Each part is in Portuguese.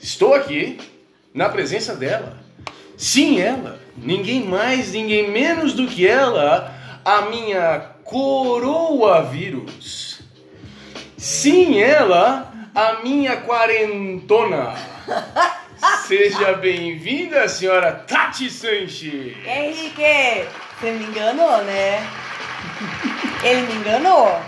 Estou aqui na presença dela. Sim, ela. Ninguém mais, ninguém menos do que ela, a minha coroa vírus. Sim, ela, a minha quarentona. Seja bem-vinda, senhora Tati Sanches. Henrique, você me enganou, né? Ele me enganou.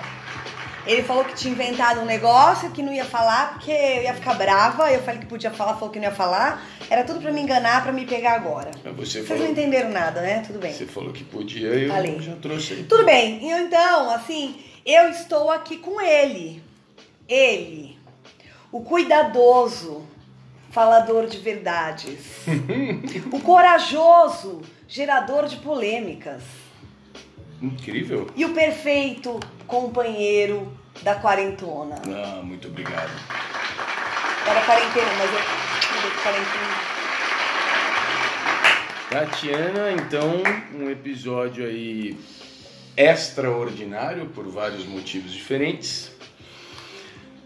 Ele falou que tinha inventado um negócio que não ia falar porque eu ia ficar brava. Eu falei que podia falar, falou que não ia falar. Era tudo pra me enganar, pra me pegar agora. Mas Você Vocês falou, não entenderam nada, né? Tudo bem. você falou que podia eu Falei. já trouxe aí. Tudo bem. E Então, assim, eu estou aqui com ele. Ele, o cuidadoso, falador de verdades. o corajoso, gerador de polêmicas. Incrível. E o perfeito companheiro da quarentona. Ah, muito obrigado. Era quarentena, mas eu quarentena. Tatiana, então, um episódio aí extraordinário por vários motivos diferentes.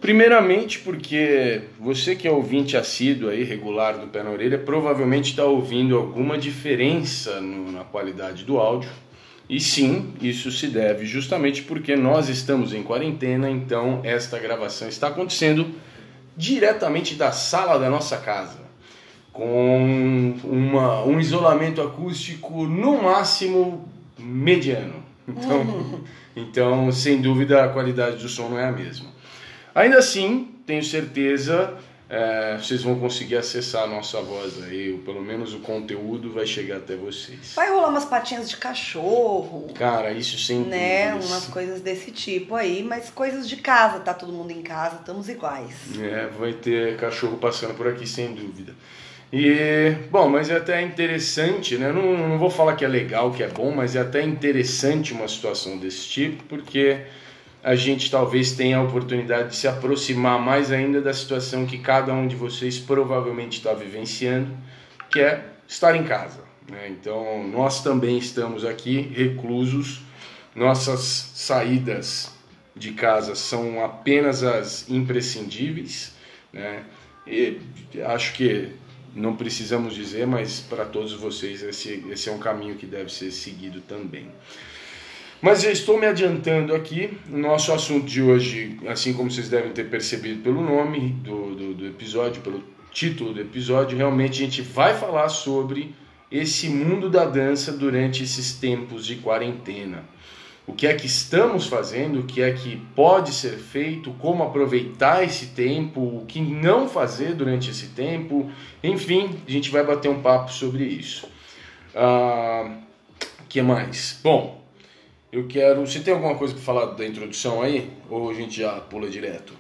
Primeiramente porque você que é ouvinte assíduo aí, regular do Pé na Orelha, provavelmente está ouvindo alguma diferença no- na qualidade do áudio. E sim, isso se deve justamente porque nós estamos em quarentena, então esta gravação está acontecendo diretamente da sala da nossa casa com uma, um isolamento acústico no máximo mediano. Então, então, sem dúvida, a qualidade do som não é a mesma. Ainda assim, tenho certeza, é, vocês vão conseguir acessar a nossa voz aí, ou pelo menos o conteúdo vai chegar até vocês. Vai rolar umas patinhas de cachorro, Cara, isso sem né? dúvidas. Umas coisas desse tipo aí, mas coisas de casa, tá todo mundo em casa, estamos iguais. É, vai ter cachorro passando por aqui, sem dúvida. E, bom, mas é até interessante, né? Não, não vou falar que é legal, que é bom, mas é até interessante uma situação desse tipo, porque a gente talvez tenha a oportunidade de se aproximar mais ainda da situação que cada um de vocês provavelmente está vivenciando, que é estar em casa. Né? Então, nós também estamos aqui reclusos, nossas saídas de casa são apenas as imprescindíveis, né? E acho que não precisamos dizer, mas para todos vocês esse, esse é um caminho que deve ser seguido também. Mas já estou me adiantando aqui. O nosso assunto de hoje, assim como vocês devem ter percebido pelo nome do, do, do episódio, pelo título do episódio, realmente a gente vai falar sobre esse mundo da dança durante esses tempos de quarentena. O que é que estamos fazendo, o que é que pode ser feito, como aproveitar esse tempo, o que não fazer durante esse tempo, enfim, a gente vai bater um papo sobre isso. Ah, que mais? Bom, eu quero. Você tem alguma coisa para falar da introdução aí? Ou a gente já pula direto?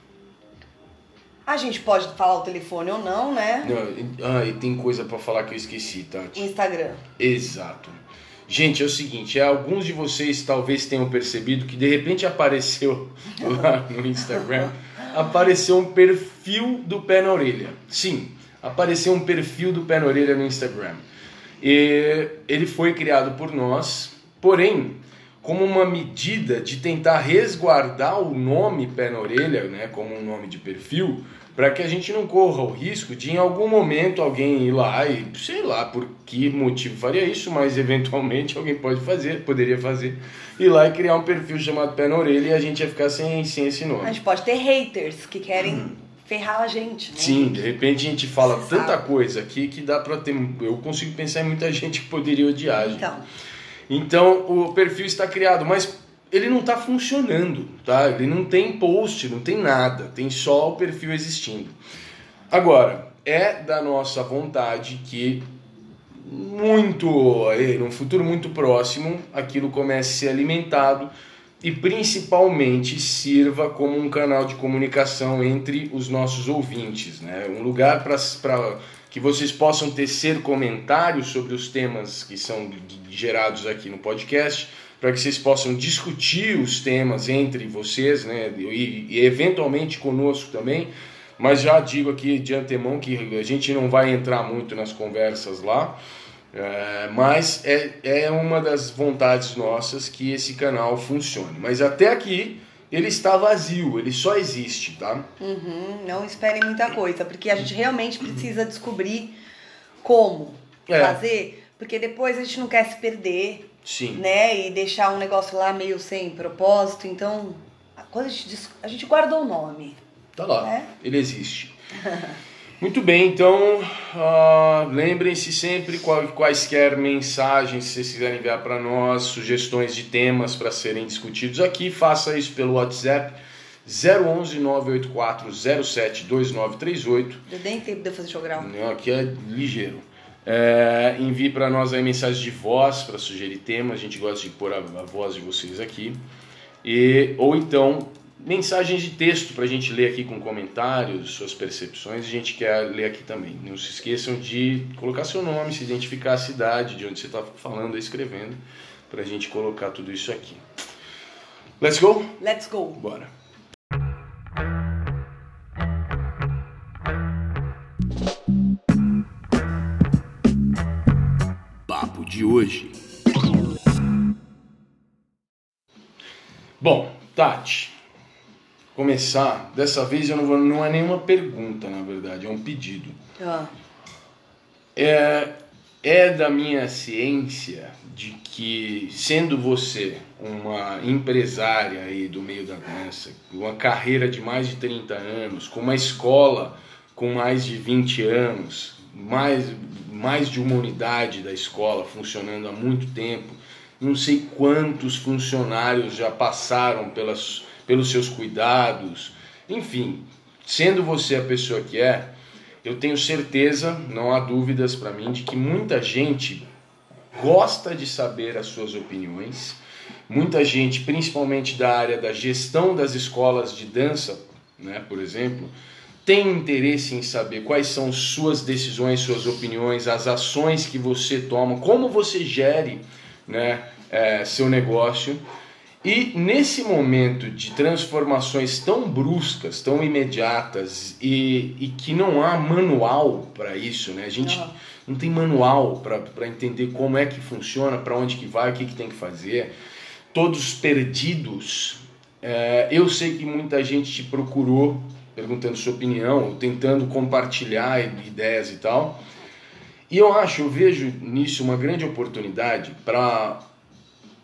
A gente pode falar o telefone ou não, né? Não, ah, e tem coisa para falar que eu esqueci, Tati. Instagram. Exato. Gente, é o seguinte, é, alguns de vocês talvez tenham percebido que de repente apareceu lá no Instagram, apareceu um perfil do pé na orelha. Sim, apareceu um perfil do pé na orelha no Instagram. E ele foi criado por nós, porém, como uma medida de tentar resguardar o nome pé na orelha, né, como um nome de perfil, para que a gente não corra o risco de em algum momento alguém ir lá e sei lá por que motivo faria isso, mas eventualmente alguém pode fazer, poderia fazer, ir lá e criar um perfil chamado pé na orelha e a gente ia ficar sem, sem esse A nome. gente pode ter haters que querem ferrar a gente, né? Sim, de repente a gente fala Você tanta sabe. coisa aqui que dá pra ter. Eu consigo pensar em muita gente que poderia odiar. a gente. Então, o perfil está criado, mas ele não está funcionando, tá? Ele não tem post, não tem nada, tem só o perfil existindo. Agora, é da nossa vontade que muito, num futuro muito próximo, aquilo comece a ser alimentado e principalmente sirva como um canal de comunicação entre os nossos ouvintes, né? Um lugar para que vocês possam tecer comentários sobre os temas que são gerados aqui no podcast, para que vocês possam discutir os temas entre vocês, né? E, e eventualmente conosco também. Mas já digo aqui de antemão que a gente não vai entrar muito nas conversas lá. É, mas é, é uma das vontades nossas que esse canal funcione. Mas até aqui ele está vazio, ele só existe, tá? Uhum, não esperem muita coisa, porque a gente realmente precisa descobrir como é. fazer, porque depois a gente não quer se perder, Sim. né? E deixar um negócio lá meio sem propósito. Então, a gente, a gente guardou o nome. Tá lá, né? ele existe. Muito bem, então uh, lembrem-se sempre qual, quaisquer mensagens se vocês quiserem enviar para nós, sugestões de temas para serem discutidos aqui, faça isso pelo WhatsApp 011 984 07 2938. Deu nem tempo de eu fazer jogral. Não, aqui é ligeiro. É, envie para nós aí mensagens de voz para sugerir temas, a gente gosta de pôr a, a voz de vocês aqui. E, ou então mensagens de texto para a gente ler aqui com comentários, suas percepções, a gente quer ler aqui também. Não se esqueçam de colocar seu nome, se identificar a cidade de onde você está falando, escrevendo, para a gente colocar tudo isso aqui. Let's go? Let's go. Bora. Papo de hoje. Bom, Tati, começar, dessa vez eu não vou, não é nenhuma pergunta, na verdade, é um pedido. Ah. É, é da minha ciência de que, sendo você uma empresária aí do meio da dança, uma carreira de mais de 30 anos, com uma escola com mais de 20 anos, mais, mais de uma unidade da escola funcionando há muito tempo, não sei quantos funcionários já passaram pelas pelos seus cuidados, enfim, sendo você a pessoa que é, eu tenho certeza, não há dúvidas para mim, de que muita gente gosta de saber as suas opiniões. Muita gente, principalmente da área da gestão das escolas de dança, né, por exemplo, tem interesse em saber quais são suas decisões, suas opiniões, as ações que você toma, como você gere né, é, seu negócio. E nesse momento de transformações tão bruscas, tão imediatas e, e que não há manual para isso, né? A gente não, não tem manual para entender como é que funciona, para onde que vai, o que, que tem que fazer. Todos perdidos. É, eu sei que muita gente te procurou perguntando sua opinião, tentando compartilhar ideias e tal. E eu acho, eu vejo nisso uma grande oportunidade para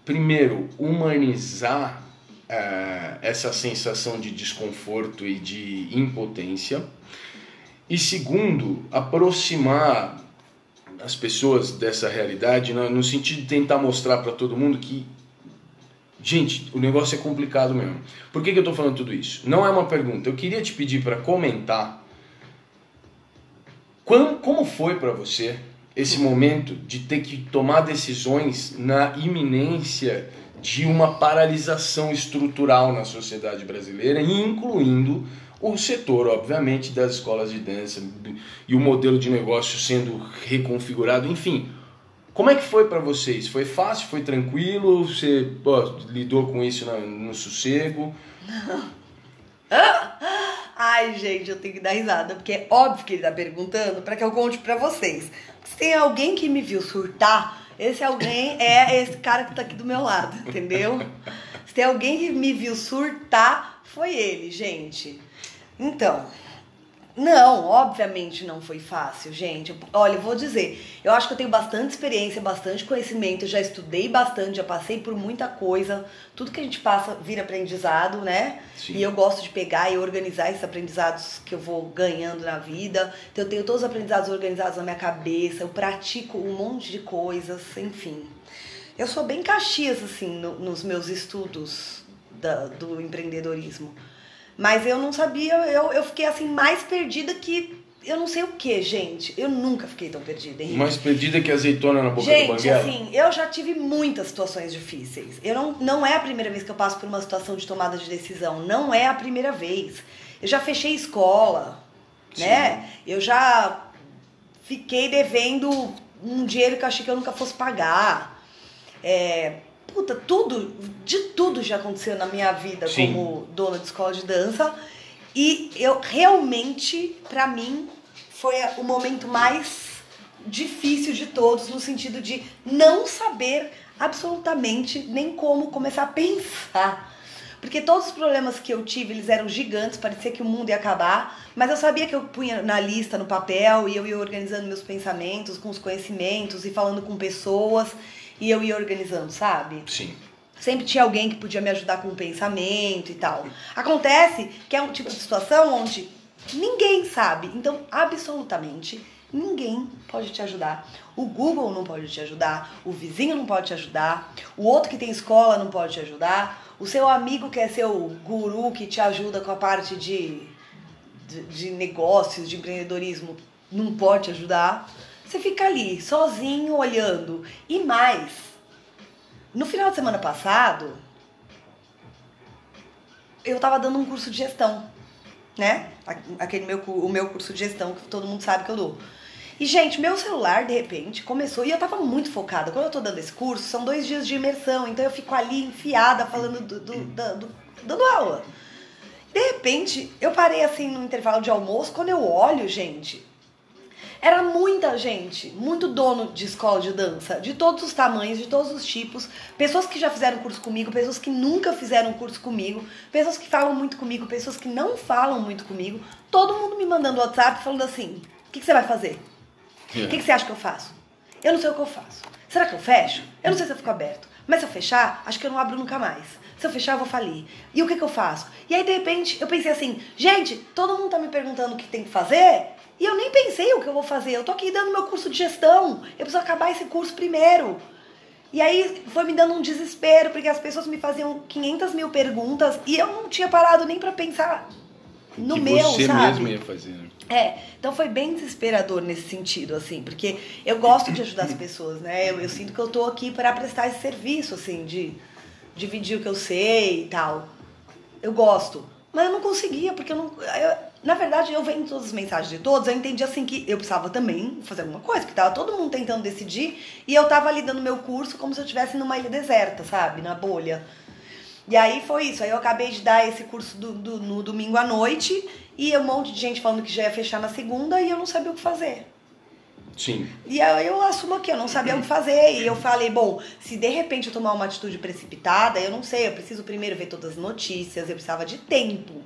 primeiro, humanizar é, essa sensação de desconforto e de impotência, e segundo, aproximar as pessoas dessa realidade no, no sentido de tentar mostrar para todo mundo que Gente, o negócio é complicado mesmo. Por que, que eu estou falando tudo isso? Não é uma pergunta. Eu queria te pedir para comentar como foi para você esse momento de ter que tomar decisões na iminência de uma paralisação estrutural na sociedade brasileira, incluindo o setor, obviamente, das escolas de dança e o modelo de negócio sendo reconfigurado, enfim. Como é que foi para vocês? Foi fácil? Foi tranquilo? Você pô, lidou com isso no, no sossego? Ai, gente, eu tenho que dar risada, porque é óbvio que ele tá perguntando para que eu conte para vocês. Se alguém que me viu surtar, esse alguém é esse cara que tá aqui do meu lado, entendeu? Se alguém que me viu surtar, foi ele, gente. Então, não, obviamente não foi fácil, gente. Olha, eu vou dizer, eu acho que eu tenho bastante experiência, bastante conhecimento, já estudei bastante, já passei por muita coisa. Tudo que a gente passa vira aprendizado, né? Sim. E eu gosto de pegar e organizar esses aprendizados que eu vou ganhando na vida. Então eu tenho todos os aprendizados organizados na minha cabeça, eu pratico um monte de coisas, enfim. Eu sou bem caxias, assim, no, nos meus estudos da, do empreendedorismo. Mas eu não sabia, eu, eu fiquei assim mais perdida que eu não sei o que, gente. Eu nunca fiquei tão perdida, Henrique. Mais perdida que azeitona na boca gente, do banguela? assim, eu já tive muitas situações difíceis. Eu não, não é a primeira vez que eu passo por uma situação de tomada de decisão. Não é a primeira vez. Eu já fechei escola, Sim. né? Eu já fiquei devendo um dinheiro que eu achei que eu nunca fosse pagar. É, puta, tudo, de tudo já aconteceu na minha vida Sim. como dona de escola de dança. E eu realmente, pra mim, foi o momento mais difícil de todos, no sentido de não saber absolutamente nem como começar a pensar. Porque todos os problemas que eu tive, eles eram gigantes, parecia que o mundo ia acabar, mas eu sabia que eu punha na lista, no papel, e eu ia organizando meus pensamentos com os conhecimentos e falando com pessoas, e eu ia organizando, sabe? Sim. Sempre tinha alguém que podia me ajudar com o pensamento e tal. Acontece que é um tipo de situação onde ninguém sabe. Então, absolutamente ninguém pode te ajudar. O Google não pode te ajudar, o vizinho não pode te ajudar, o outro que tem escola não pode te ajudar, o seu amigo que é seu guru que te ajuda com a parte de, de, de negócios, de empreendedorismo, não pode te ajudar. Você fica ali, sozinho, olhando. E mais, no final de semana passado, eu tava dando um curso de gestão, né? Aquele meu, o meu curso de gestão que todo mundo sabe que eu dou. E, gente, meu celular, de repente, começou. E eu tava muito focada. Quando eu tô dando esse curso, são dois dias de imersão. Então eu fico ali enfiada, falando do, do- da- do- dando aula. De repente, eu parei assim no intervalo de almoço. Quando eu olho, gente, era muita gente, muito dono de escola de dança, de todos os tamanhos, de todos os tipos, pessoas que já fizeram curso comigo, pessoas que nunca fizeram curso comigo, pessoas que falam muito comigo, pessoas que não falam muito comigo, todo mundo me mandando WhatsApp falando assim: o que, que você vai fazer? O que, que você acha que eu faço? Eu não sei o que eu faço. Será que eu fecho? Eu não sei se eu fico aberto. Mas se eu fechar, acho que eu não abro nunca mais. Se eu fechar, eu vou falir. E o que, que eu faço? E aí, de repente, eu pensei assim, gente, todo mundo tá me perguntando o que tem que fazer e eu nem pensei o que eu vou fazer. Eu tô aqui dando meu curso de gestão. Eu preciso acabar esse curso primeiro. E aí foi me dando um desespero, porque as pessoas me faziam 500 mil perguntas e eu não tinha parado nem pra pensar no que meu, você sabe? mesmo ia fazer. né? É, então foi bem desesperador nesse sentido, assim, porque eu gosto de ajudar as pessoas, né? Eu, eu sinto que eu tô aqui para prestar esse serviço, assim, de dividir o que eu sei e tal. Eu gosto. Mas eu não conseguia, porque eu não. eu- na verdade, eu vendo todas as mensagens de todos, eu entendi assim que eu precisava também fazer alguma coisa, porque tava todo mundo tentando decidir, e eu tava ali dando meu curso como se eu estivesse numa ilha deserta, sabe? Na bolha. E aí foi isso. Aí eu acabei de dar esse curso do, do- no domingo à noite e um monte de gente falando que já ia fechar na segunda e eu não sabia o que fazer. Sim. E aí eu assumo aqui, eu não sabia o que fazer. E eu falei, bom, se de repente eu tomar uma atitude precipitada, eu não sei, eu preciso primeiro ver todas as notícias, eu precisava de tempo.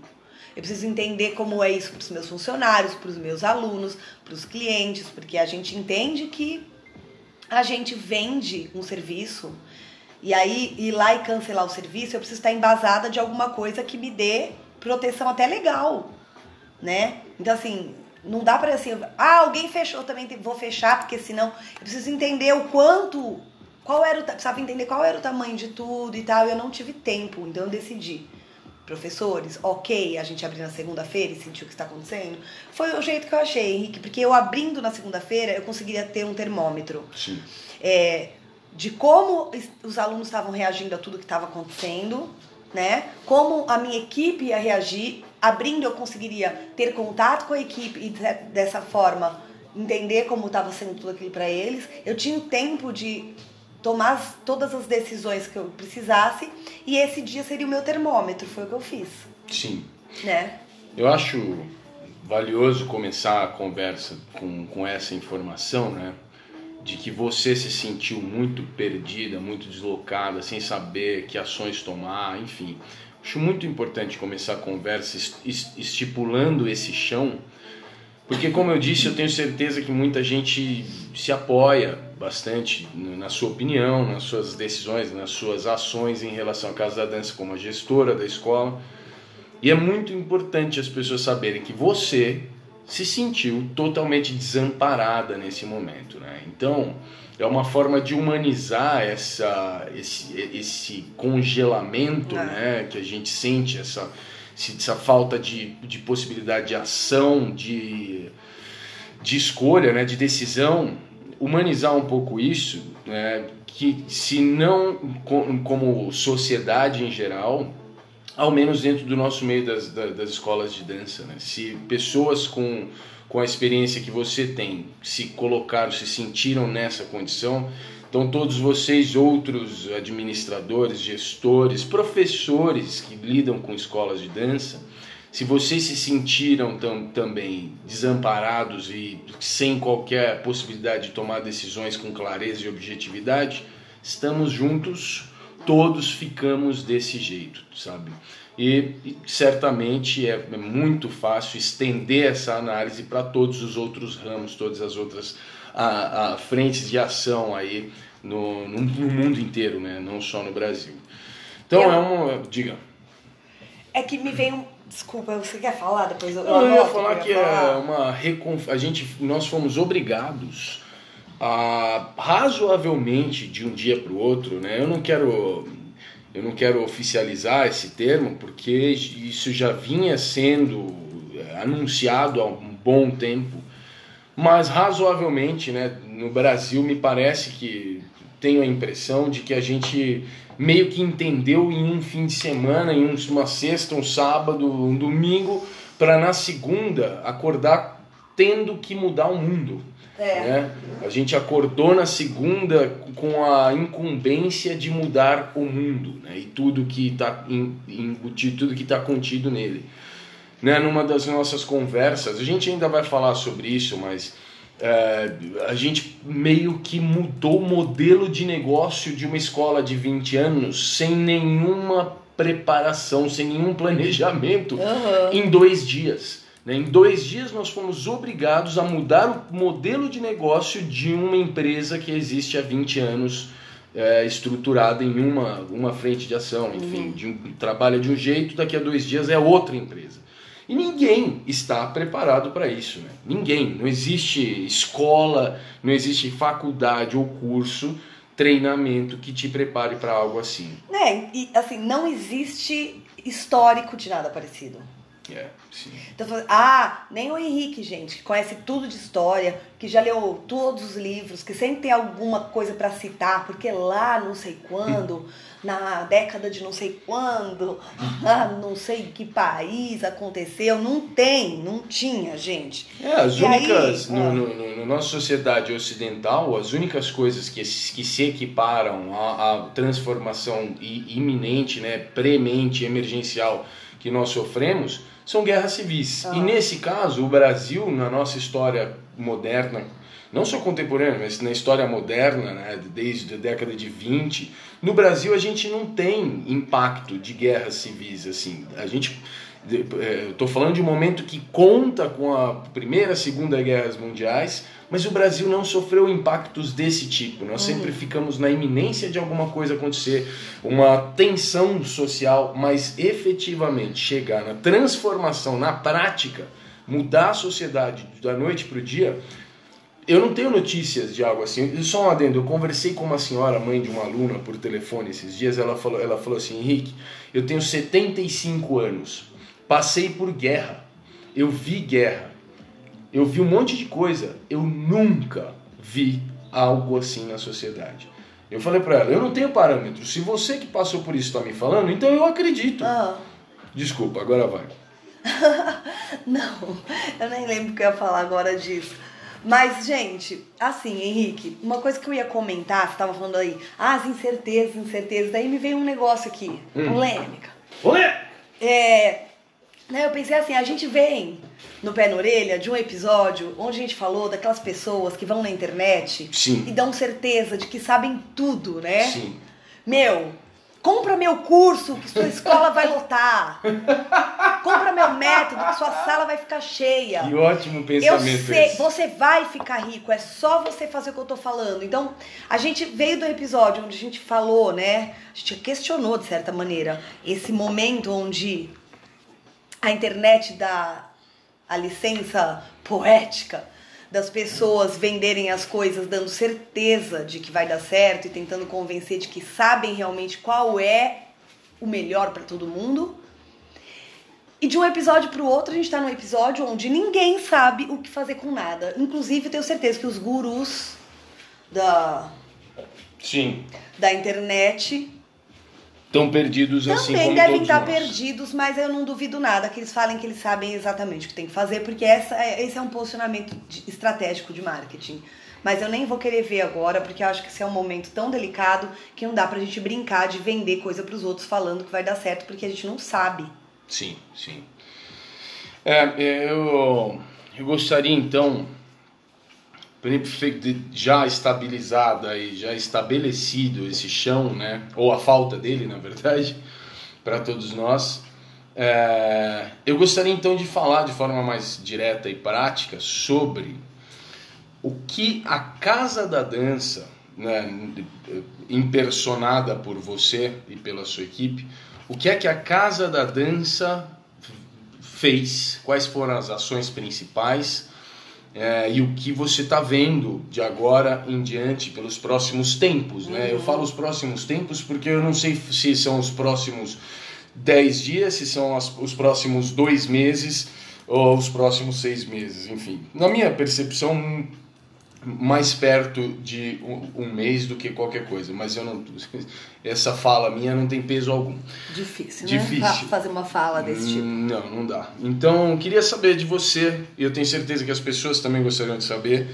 Eu preciso entender como é isso para os meus funcionários, para os meus alunos, para os clientes, porque a gente entende que a gente vende um serviço e aí ir lá e cancelar o serviço, eu preciso estar embasada de alguma coisa que me dê proteção até legal, né? Então assim, não dá para assim, ah, alguém fechou, também vou fechar, porque senão eu preciso entender o quanto, qual era o, precisava entender qual era o tamanho de tudo e tal, e eu não tive tempo, então eu decidi. Professores, ok, a gente abrir na segunda-feira e sentir o que está acontecendo. Foi o jeito que eu achei, Henrique, porque eu abrindo na segunda-feira, eu conseguiria ter um termômetro Sim. é, de como os alunos estavam reagindo a tudo que estava acontecendo, né? Como a minha equipe ia reagir. Abrindo, eu conseguiria ter contato com a equipe e de- dessa forma entender como estava sendo tudo aquilo para eles. Eu tinha o tempo de tomar as- todas as decisões que eu precisasse e esse dia seria o meu termômetro. Foi o que eu fiz, Sim. né? Eu acho valioso começar a conversa com, com essa informação, né? De que você se sentiu muito perdida, muito deslocada, sem saber que ações tomar, enfim. Acho muito importante começar a conversa es- es- estipulando esse chão, porque, como eu disse, eu tenho certeza que muita gente se apoia bastante na sua opinião, nas suas decisões, nas suas ações em relação à Casa da Dança como a gestora da escola. E é muito importante as pessoas saberem que você se sentiu totalmente desamparada nesse momento, né? Então, é uma forma de humanizar essa, esse, esse congelamento, É. né? Que a gente sente, essa, essa falta de, de possibilidade de ação, de, de escolha, né, de decisão, humanizar um pouco isso, né, que se não como sociedade em geral, ao menos dentro do nosso meio das, das escolas de dança, né, se pessoas com com a experiência que você tem, se colocaram, se sentiram nessa condição, então, todos vocês, outros administradores, gestores, professores que lidam com escolas de dança, se vocês se sentiram tam, também desamparados e sem qualquer possibilidade de tomar decisões com clareza e objetividade, estamos juntos, todos ficamos desse jeito, sabe? E, e certamente é, é muito fácil estender essa análise para todos os outros ramos, todas as outras a, a frentes de ação aí no, no, no, mundo inteiro, né? não só no Brasil. Então eu, é uma. Diga. É que me veio. Desculpa, você quer falar depois? Eu, eu ia falar que, falar. é uma reconf... a gente Nós fomos obrigados a razoavelmente de um dia para o outro, né? Eu não quero. Eu não quero oficializar esse termo porque isso já vinha sendo é, anunciado há um bom tempo mas razoavelmente, né, no Brasil me parece que tenho a impressão de que a gente meio que entendeu em um fim de semana, em uma sexta, um sábado, um domingo, para na segunda acordar tendo que mudar o mundo. É. Né? A gente acordou na segunda com a incumbência de mudar o mundo né? e tudo que está embutido, tudo que está contido nele né, numa das nossas conversas, a gente ainda vai falar sobre isso, mas é, a gente meio que mudou o modelo de negócio de uma escola de 20 anos sem nenhuma preparação, sem nenhum planejamento uhum. em dois dias. Né? Em dois dias nós fomos obrigados a mudar o modelo de negócio de uma empresa que existe há 20 anos. É, estruturada em uma, uma frente de ação, enfim, uhum. de um, trabalha de um jeito, daqui a dois dias é outra empresa. E ninguém está preparado para isso. Né? Ninguém. Não existe escola, não existe faculdade ou curso, treinamento que te prepare para algo assim. É, e assim, não existe histórico de nada parecido. É, sim. Então, ah, nem o Henrique, gente, que conhece tudo de história, que já leu todos os livros, que sempre tem alguma coisa para citar, porque lá não sei quando, na década de não sei quando, lá não sei que país aconteceu, não tem, não tinha, gente. É, as e únicas, aí, no, ah, no, no, no, nossa sociedade ocidental, as únicas coisas que, que se equiparam à, à transformação iminente, né, premente, emergencial que nós sofremos são guerras civis. Ah. E nesse caso, o Brasil, na nossa história moderna, não só contemporânea, mas na história moderna, né, desde a década de 20, no Brasil a gente não tem impacto de guerras civis assim. A gente estou é, falando de um momento que conta com a primeira, e segunda guerras mundiais, mas o Brasil não sofreu impactos desse tipo. Nós uhum. sempre ficamos na iminência de alguma coisa acontecer, uma tensão social, mas efetivamente chegar na transformação, na prática, mudar a sociedade da noite para o dia. Eu não tenho notícias de algo assim. Só um adendo, eu conversei com uma senhora, mãe de uma aluna, por telefone esses dias. Ela falou, ela falou assim: Henrique, eu tenho 75 anos, passei por guerra, eu vi guerra eu vi um monte de coisa. Eu nunca vi algo assim na sociedade. Eu falei para ela, eu não tenho parâmetro. Se você que passou por isso está me falando, então eu acredito. Ah. Desculpa, agora vai. não, eu nem lembro o que eu ia falar agora disso. Mas, gente, assim, Henrique, uma coisa que eu ia comentar, você tava falando aí, ah, as incertezas, incertezas, daí me veio um negócio aqui, hum. polêmica. Polêmica! É, eu pensei assim, a gente vem no pé na orelha de um episódio onde a gente falou daquelas pessoas que vão na internet Sim. e dão certeza de que sabem tudo, né? Sim. Meu, compra meu curso que sua escola vai lotar. compra meu método que sua sala vai ficar cheia. Que ótimo pensamento eu sei, esse. Você vai ficar rico, é só você fazer o que eu tô falando. Então, a gente veio do episódio onde a gente falou, né? A gente questionou, de certa maneira, esse momento onde a internet dá a licença poética das pessoas venderem as coisas dando certeza de que vai dar certo e tentando convencer de que sabem realmente qual é o melhor para todo mundo. E de um episódio pro outro, a gente tá num episódio onde ninguém sabe o que fazer com nada. Inclusive, eu tenho certeza que os gurus da, Sim. da internet Estão perdidos assim também como devem estar nós. perdidos, mas eu não duvido nada que eles falem que eles sabem exatamente o que tem que fazer, porque essa, é- esse é um posicionamento de- estratégico de marketing. Mas eu nem vou querer ver agora, porque eu acho que esse é um momento tão delicado que não dá pra gente brincar de vender coisa pros outros falando que vai dar certo, porque a gente não sabe. Sim, sim. É, eu, eu gostaria então, de já estabilizada e já estabelecido esse chão, né, ou a falta dele, na verdade, para todos nós, é, eu gostaria então de falar de forma mais direta e prática sobre o que a Casa da Dança, né, impersonada por você e pela sua equipe, o que é que a Casa da Dança fez, quais foram as ações principais é, e o que você está vendo de agora em diante pelos próximos tempos. Né? Eu falo os próximos tempos porque eu não sei se são os próximos 10 dias, se são as- os próximos dois meses ou os próximos seis meses, enfim. Na minha percepção, mais perto de um, um mês do que qualquer coisa, mas eu não. Essa fala minha não tem peso algum. Difícil, Difícil. né? Fa- Fazer uma fala desse tipo. Hum, Não, não dá. Então, queria saber de você, e eu tenho certeza que as pessoas também gostariam de saber,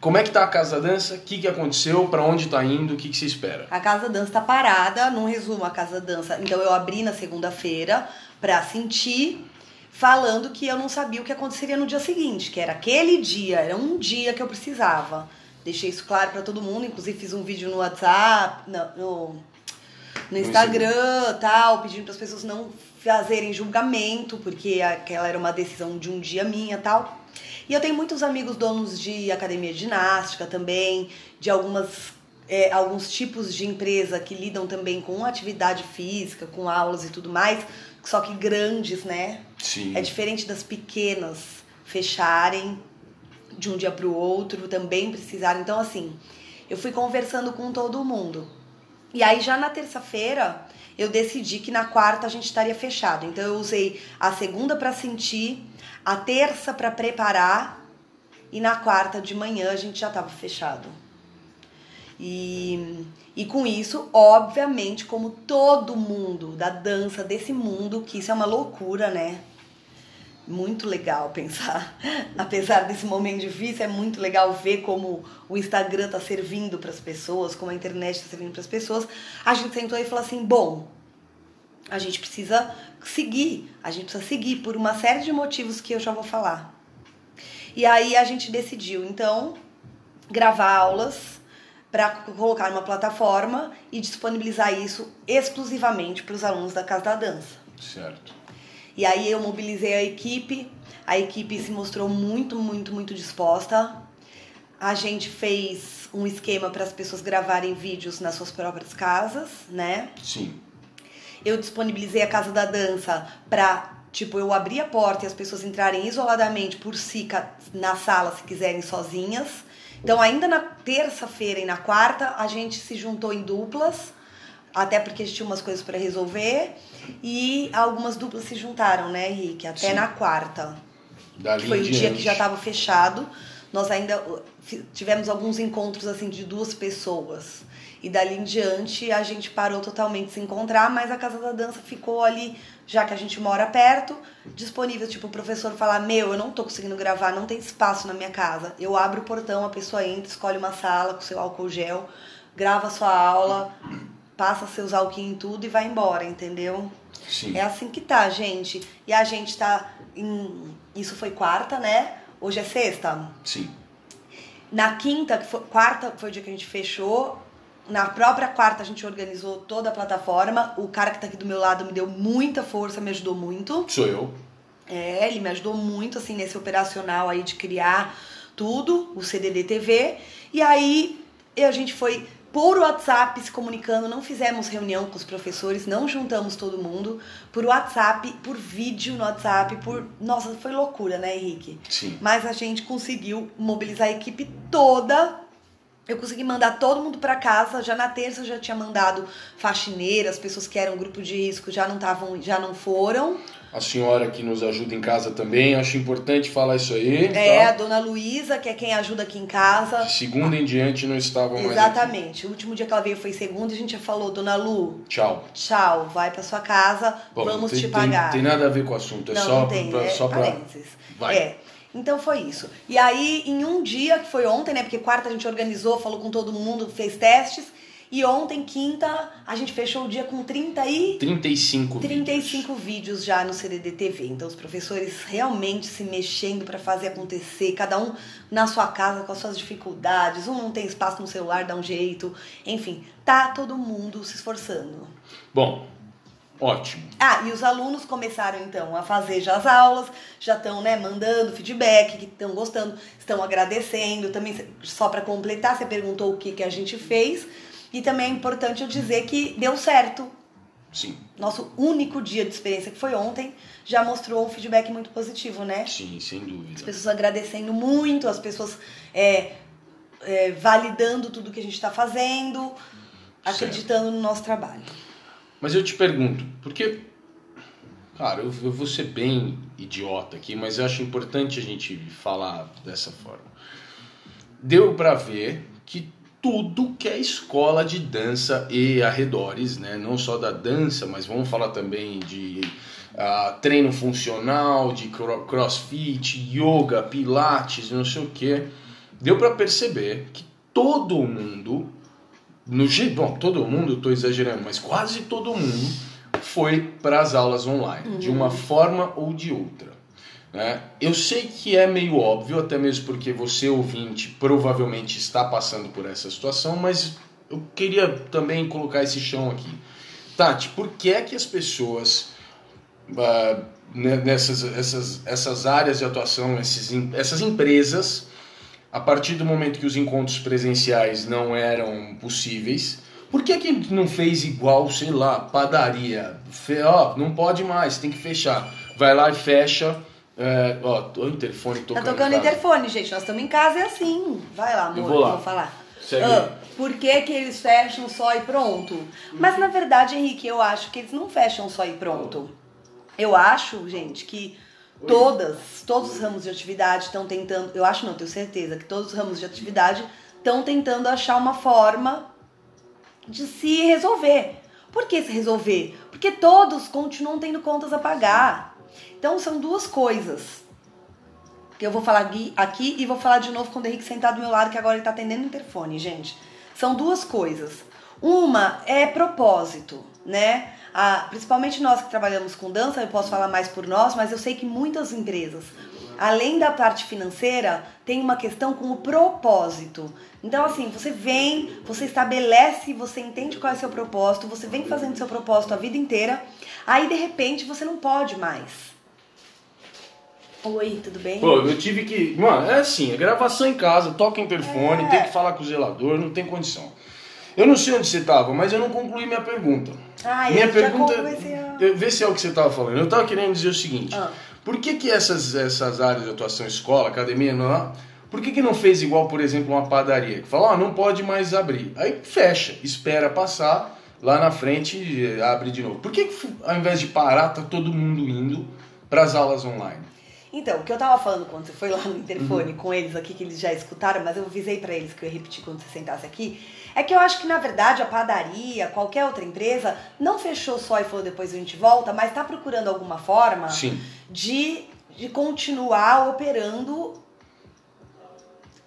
como é que tá a Casa da Dança, o que, que aconteceu, para onde tá indo, o que, que se espera. A Casa Dança tá parada, num resumo, a Casa Dança. Então eu abri na segunda-feira pra sentir, falando que eu não sabia o que aconteceria no dia seguinte, que era aquele dia, era um dia que eu precisava. Deixei isso claro pra todo mundo, inclusive fiz um vídeo no WhatsApp, no, no, no Instagram, tal, pedindo para as pessoas não fazerem julgamento, porque aquela era uma decisão de um dia minha, tal. E eu tenho muitos amigos donos de academia de ginástica também, de algumas é, alguns tipos de empresa que lidam também com atividade física, com aulas e tudo mais, só que grandes, né? Sim. É diferente das pequenas fecharem de um dia para o outro, também precisarem. Então, assim, eu fui conversando com todo mundo. E aí, já na terça-feira, eu decidi que na quarta a gente estaria fechado. Então, eu usei a segunda para sentir, a terça para preparar e na quarta de manhã a gente já estava fechado. E, e com isso, obviamente, como todo mundo da dança desse mundo, que isso é uma loucura, né? Muito legal pensar. Apesar desse momento difícil, é muito legal ver como o Instagram tá servindo para as pessoas, como a internet tá servindo para as pessoas. A gente sentou e falou assim: bom, a gente precisa seguir, a gente precisa seguir por uma série de motivos que eu já vou falar. E aí a gente decidiu, então, gravar aulas para colocar numa plataforma e disponibilizar isso exclusivamente para os alunos da Casa da Dança. Certo. E aí eu mobilizei a equipe, a equipe se mostrou muito, muito, muito disposta. A gente fez um esquema para as pessoas gravarem vídeos nas suas próprias casas, né? Sim. Eu disponibilizei a Casa da Dança para, tipo, eu abrir a porta e as pessoas entrarem isoladamente por si na sala se quiserem sozinhas. Então, ainda na terça-feira e na quarta, a gente se juntou em duplas, até porque a gente tinha umas coisas para resolver, e algumas duplas se juntaram, né, Henrique? Até Sim. na quarta. Dali que foi o dia que já estava fechado. Nós ainda uh, tivemos alguns encontros assim de duas pessoas. E dali em diante a gente parou totalmente de se encontrar, mas a Casa da Dança ficou ali, já que a gente mora perto, disponível. Tipo, o professor falar: Meu, eu não tô conseguindo gravar, não tem espaço na minha casa. Eu abro o portão, a pessoa entra, escolhe uma sala com seu álcool gel, grava sua aula, passa seus alquim em tudo e vai embora, entendeu? Sim. É assim que tá, gente. E a gente tá em. Isso foi quarta, né? Hoje é sexta. Sim. Na quinta, que foi, quarta foi o dia que a gente fechou. Na própria quarta a gente organizou toda a plataforma. O cara que tá aqui do meu lado me deu muita força, me ajudou muito. Sou eu. É, ele me ajudou muito assim nesse operacional aí de criar tudo, o CDD TV. E aí a gente foi por WhatsApp se comunicando, não fizemos reunião com os professores, não juntamos todo mundo, por WhatsApp, por vídeo no WhatsApp, por. Nossa, foi loucura, né, Henrique? Sim. Mas a gente conseguiu mobilizar a equipe toda. Eu consegui mandar todo mundo para casa. Já na terça eu já tinha mandado faxineiras, pessoas que eram grupo de risco já não estavam, já não foram. a senhora que nos ajuda em casa também. Acho importante falar isso aí. É, tá? a dona Luísa, que é quem ajuda aqui em casa. Segunda em diante não estavam mais. Exatamente. O último dia que ela veio foi segunda e a gente já falou, dona Lu, Tchau. tchau, vai pra sua casa, Bom, vamos tem, te tem- pagar. Tem, nada a ver com o assunto, é não, só, não tem, pra, é só pra. parênteses. Vai. É. Então foi isso. E aí, em um dia, que foi ontem, né? Porque quarta a gente organizou, falou com todo mundo, fez testes. E ontem, quinta, a gente fechou o dia com 30 e 35 35 vídeos já no CDD TV. Então, os professores realmente se mexendo para fazer acontecer, cada um na sua casa com as suas dificuldades. Um não tem espaço no celular, dá um jeito. Enfim, tá todo mundo se esforçando. Bom, ótimo. Ah, e os alunos começaram então a fazer já as aulas, já estão né, mandando feedback, que estão gostando, estão agradecendo. Também, só para completar, você perguntou o que, que a gente fez. E também é importante eu dizer que deu certo. Sim, Nosso único dia de experiência, que foi ontem, já mostrou um feedback muito positivo, né? sim, sem As dúvida. pessoas agradecendo muito, as pessoas é, é, validando tudo que a gente está fazendo, acreditando no nosso trabalho. Mas eu te pergunto, porque. Cara, eu, eu vou ser bem idiota aqui, mas eu acho importante a gente falar dessa forma. Deu pra ver que tudo que é escola de dança e arredores, né? Não só da dança, mas vamos falar também de ah, treino funcional, de cro- crossfit, yoga, pilates, não sei o que. Deu pra perceber que todo mundo no ge- bom, todo mundo, estou exagerando, mas quase todo mundo foi para as aulas online, de uma forma ou de outra. Né? Eu sei que é meio óbvio, até mesmo porque você, ouvinte, provavelmente está passando por essa situação, mas eu queria também colocar esse chão aqui. Tati, por que é que as pessoas né, nessas essas, essas áreas de atuação, esses, essas empresas, a partir do momento que os encontros presenciais não eram possíveis, por que, que não fez igual, sei lá, padaria? Fe, ó, não pode mais, tem que fechar. Vai lá e fecha. É, ó, o interfone Tá tocando. tocando em casa. interfone, gente. Nós estamos em casa, é assim. Vai lá, amor, Eu vou lá. vou falar. Ah, por que, que eles fecham só e pronto? Mas na verdade, Henrique, eu acho que eles não fecham só e pronto. Eu acho, gente, que todas, todos os ramos de atividade estão tentando. Eu acho não, tenho certeza que todos os ramos de atividade estão tentando achar uma forma de se resolver. Por que se resolver? Porque todos continuam tendo contas a pagar. Então são duas coisas. Que eu vou falar aqui- e vou falar de novo com o Henrique sentado do meu lado, que agora ele tá atendendo o interfone, gente. São duas coisas. Uma é propósito, né? Ah, principalmente nós que trabalhamos com dança, eu posso falar mais por nós, mas eu sei que muitas empresas, além da parte financeira, tem uma questão com o propósito. Então, assim, você vem, você estabelece, você entende qual é o seu propósito, você vem fazendo seu propósito a vida inteira, aí de repente você não pode mais. Oi, tudo bem? Pô, eu tive que. Mano, é assim, a gravação em casa, toca interfone, É. tem que falar com o zelador, não tem condição. Eu não sei onde você tava, mas eu não concluí minha pergunta. Ai, minha pergunta. a- eu- Vê se é o que você tava falando. Eu tava querendo dizer o seguinte: Ah. por que, que essas, essas áreas de atuação, escola, academia, não, por que, que não fez igual, por exemplo, uma padaria? Que fala, ó, não pode mais abrir. Aí fecha, espera passar, lá na frente eh, abre de novo. Por que, que ao invés de parar, tá todo mundo indo para as aulas online? Então, o que eu tava falando quando você foi lá no interfone Uhum. com eles aqui, que eles já escutaram, mas eu avisei pra eles que eu ia repetir quando você sentasse aqui, é que eu acho que, na verdade, a padaria, qualquer outra empresa, não fechou só e falou depois a gente volta, mas tá procurando alguma forma Sim. de, de continuar operando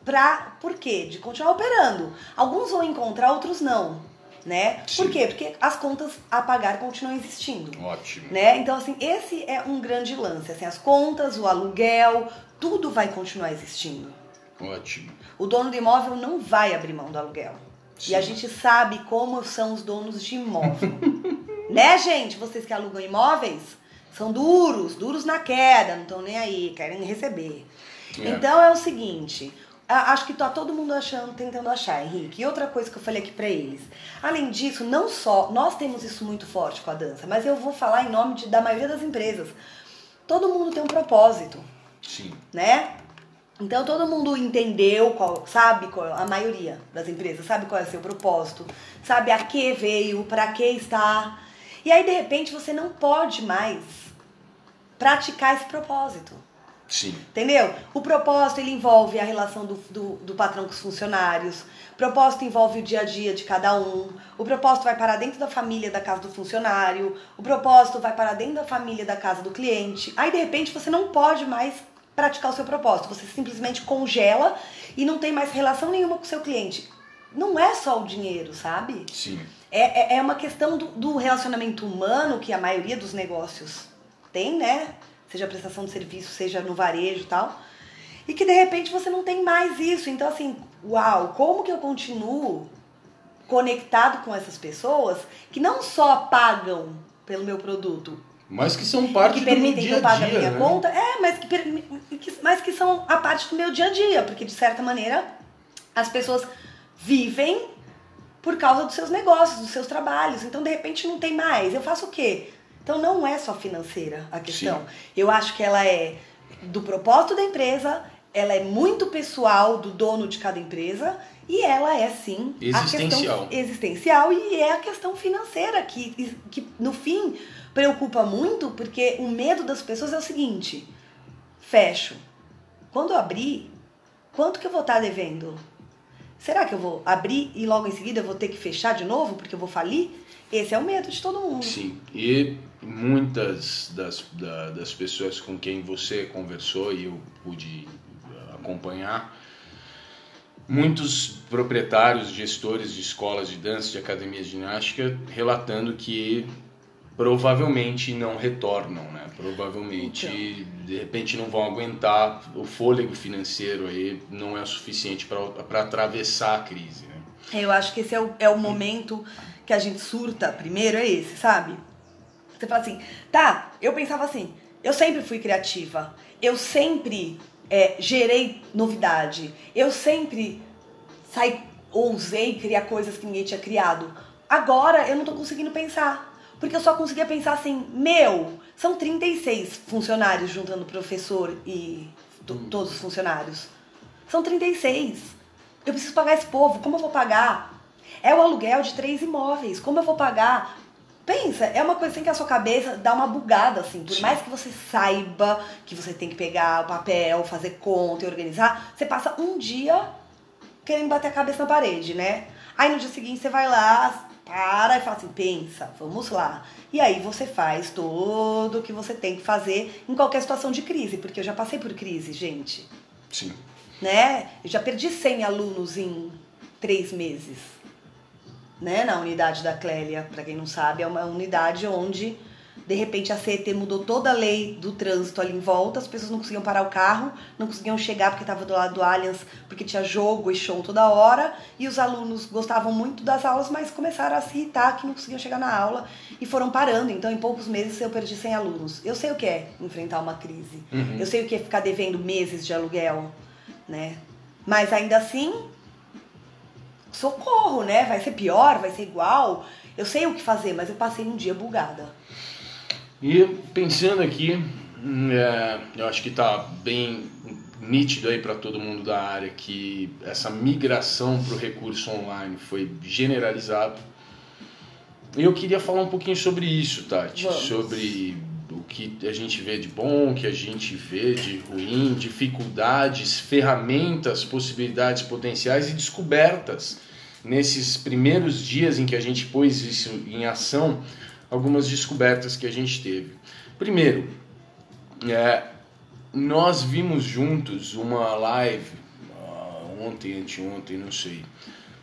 pra... Por quê? De continuar operando. Alguns vão encontrar, outros não, né? Sim. Por quê? Porque as contas a pagar continuam existindo Ótimo. né? Então, assim, esse é um grande lance. Assim, as contas, o aluguel, tudo vai continuar existindo. Ótimo. O dono do imóvel não vai abrir mão do aluguel. Sim. E a gente sabe como são os donos de imóvel. né, gente? Vocês que alugam imóveis são duros, duros na queda, não estão nem aí, querem receber. É. Então é o seguinte, acho que tá todo mundo achando, tentando achar, Henrique. E outra coisa que eu falei aqui pra eles. Além disso, não só nós temos isso muito forte com a dança, mas eu vou falar em nome de- da maioria das empresas. Todo mundo tem um propósito Sim. né? Então todo mundo entendeu qual, sabe qual, a maioria das empresas sabe qual é o seu propósito, sabe a que veio, para que está. E aí de repente você não pode mais praticar esse propósito. Sim. Entendeu? O propósito ele envolve a relação do, do, do, patrão com os funcionários. O propósito envolve o dia a dia de cada um. O propósito vai para dentro da família da casa do funcionário. O propósito vai para dentro da família da casa do cliente. Aí de repente você não pode mais praticar o seu propósito. Você simplesmente congela e não tem mais relação nenhuma com o seu cliente. Não é só o dinheiro, sabe? Sim. É, é, é uma questão do, do relacionamento humano que a maioria dos negócios tem, né? seja prestação de serviço, seja no varejo e tal. E que de repente você não tem mais isso. Então, assim, uau, como que eu continuo conectado com essas pessoas que não só pagam pelo meu produto, mas que são parte que permitem do dia que eu pague a dia, a minha né? conta, é, mas que, que, mas que são a parte do meu dia a dia, porque de certa maneira as pessoas vivem por causa dos seus negócios, dos seus trabalhos. Então, de repente, não tem mais. Eu faço o quê? Então não é só financeira a questão. Sim. Eu acho que ela é do propósito da empresa, ela é muito pessoal do dono de cada empresa e ela é sim existencial. a questão existencial e é a questão financeira que, que no fim preocupa muito porque o medo das pessoas é o seguinte: fecho. Quando eu abrir, quanto que eu vou estar devendo? Será que eu vou abrir e logo em seguida eu vou ter que fechar de novo porque eu vou falir? Esse é o medo de todo mundo. Sim. E muitas das, da, das pessoas com quem você conversou e eu pude uh, acompanhar, muitos proprietários, gestores de escolas de dança, de academias de ginástica, relatando que provavelmente não retornam, né? Provavelmente, então. de repente, não vão aguentar. O fôlego financeiro aí não é o suficiente para atravessar a crise, né? Eu acho que esse é o, é o momento que a gente surta primeiro, é esse, sabe? Você fala assim, tá, eu pensava assim, eu sempre fui criativa, eu sempre é, gerei novidade, eu sempre saí, ousei criar coisas que ninguém tinha criado. Agora eu não tô conseguindo pensar. Porque eu só conseguia pensar assim, meu, são 36 funcionários juntando professor e todos os funcionários. São 36. Eu preciso pagar esse povo, como eu vou pagar? É o aluguel de três imóveis, como eu vou pagar? Pensa, é uma coisa assim que a sua cabeça dá uma bugada, assim. Por mais que você saiba que você tem que pegar o papel, fazer conta e organizar, você passa um dia querendo bater a cabeça na parede, né? Aí no dia seguinte você vai lá, para e fala assim, pensa, vamos lá. E aí você faz tudo o que você tem que fazer em qualquer situação de crise, porque eu já passei por crise, gente. Sim. Né? Eu já perdi 100 alunos em três meses né, na unidade da Clélia, para quem não sabe, é uma unidade onde de repente a CET mudou toda a lei do trânsito ali em volta, as pessoas não conseguiam parar o carro, não conseguiam chegar porque estava do lado do Allianz, porque tinha jogo e show toda hora, e os alunos gostavam muito das aulas, mas começaram a se irritar que não conseguiam chegar na aula e foram parando. Então, em poucos meses eu perdi 100 alunos. Eu sei o que é enfrentar uma crise. Uhum. Eu sei o que é ficar devendo meses de aluguel, né? Mas ainda assim, socorro, né? Vai ser pior, vai ser igual. Eu sei o que fazer, mas eu passei um dia bugada. E pensando aqui, é, eu acho que está bem nítido aí para todo mundo da área que essa migração para o recurso online foi generalizado. E eu queria falar um pouquinho sobre isso, Tati, Vamos. sobre o que a gente vê de bom, o que a gente vê de ruim, dificuldades, ferramentas, possibilidades potenciais e descobertas nesses primeiros dias em que a gente pôs isso em ação, algumas descobertas que a gente teve. Primeiro, é, nós vimos juntos uma live uh, ontem, anteontem, não sei,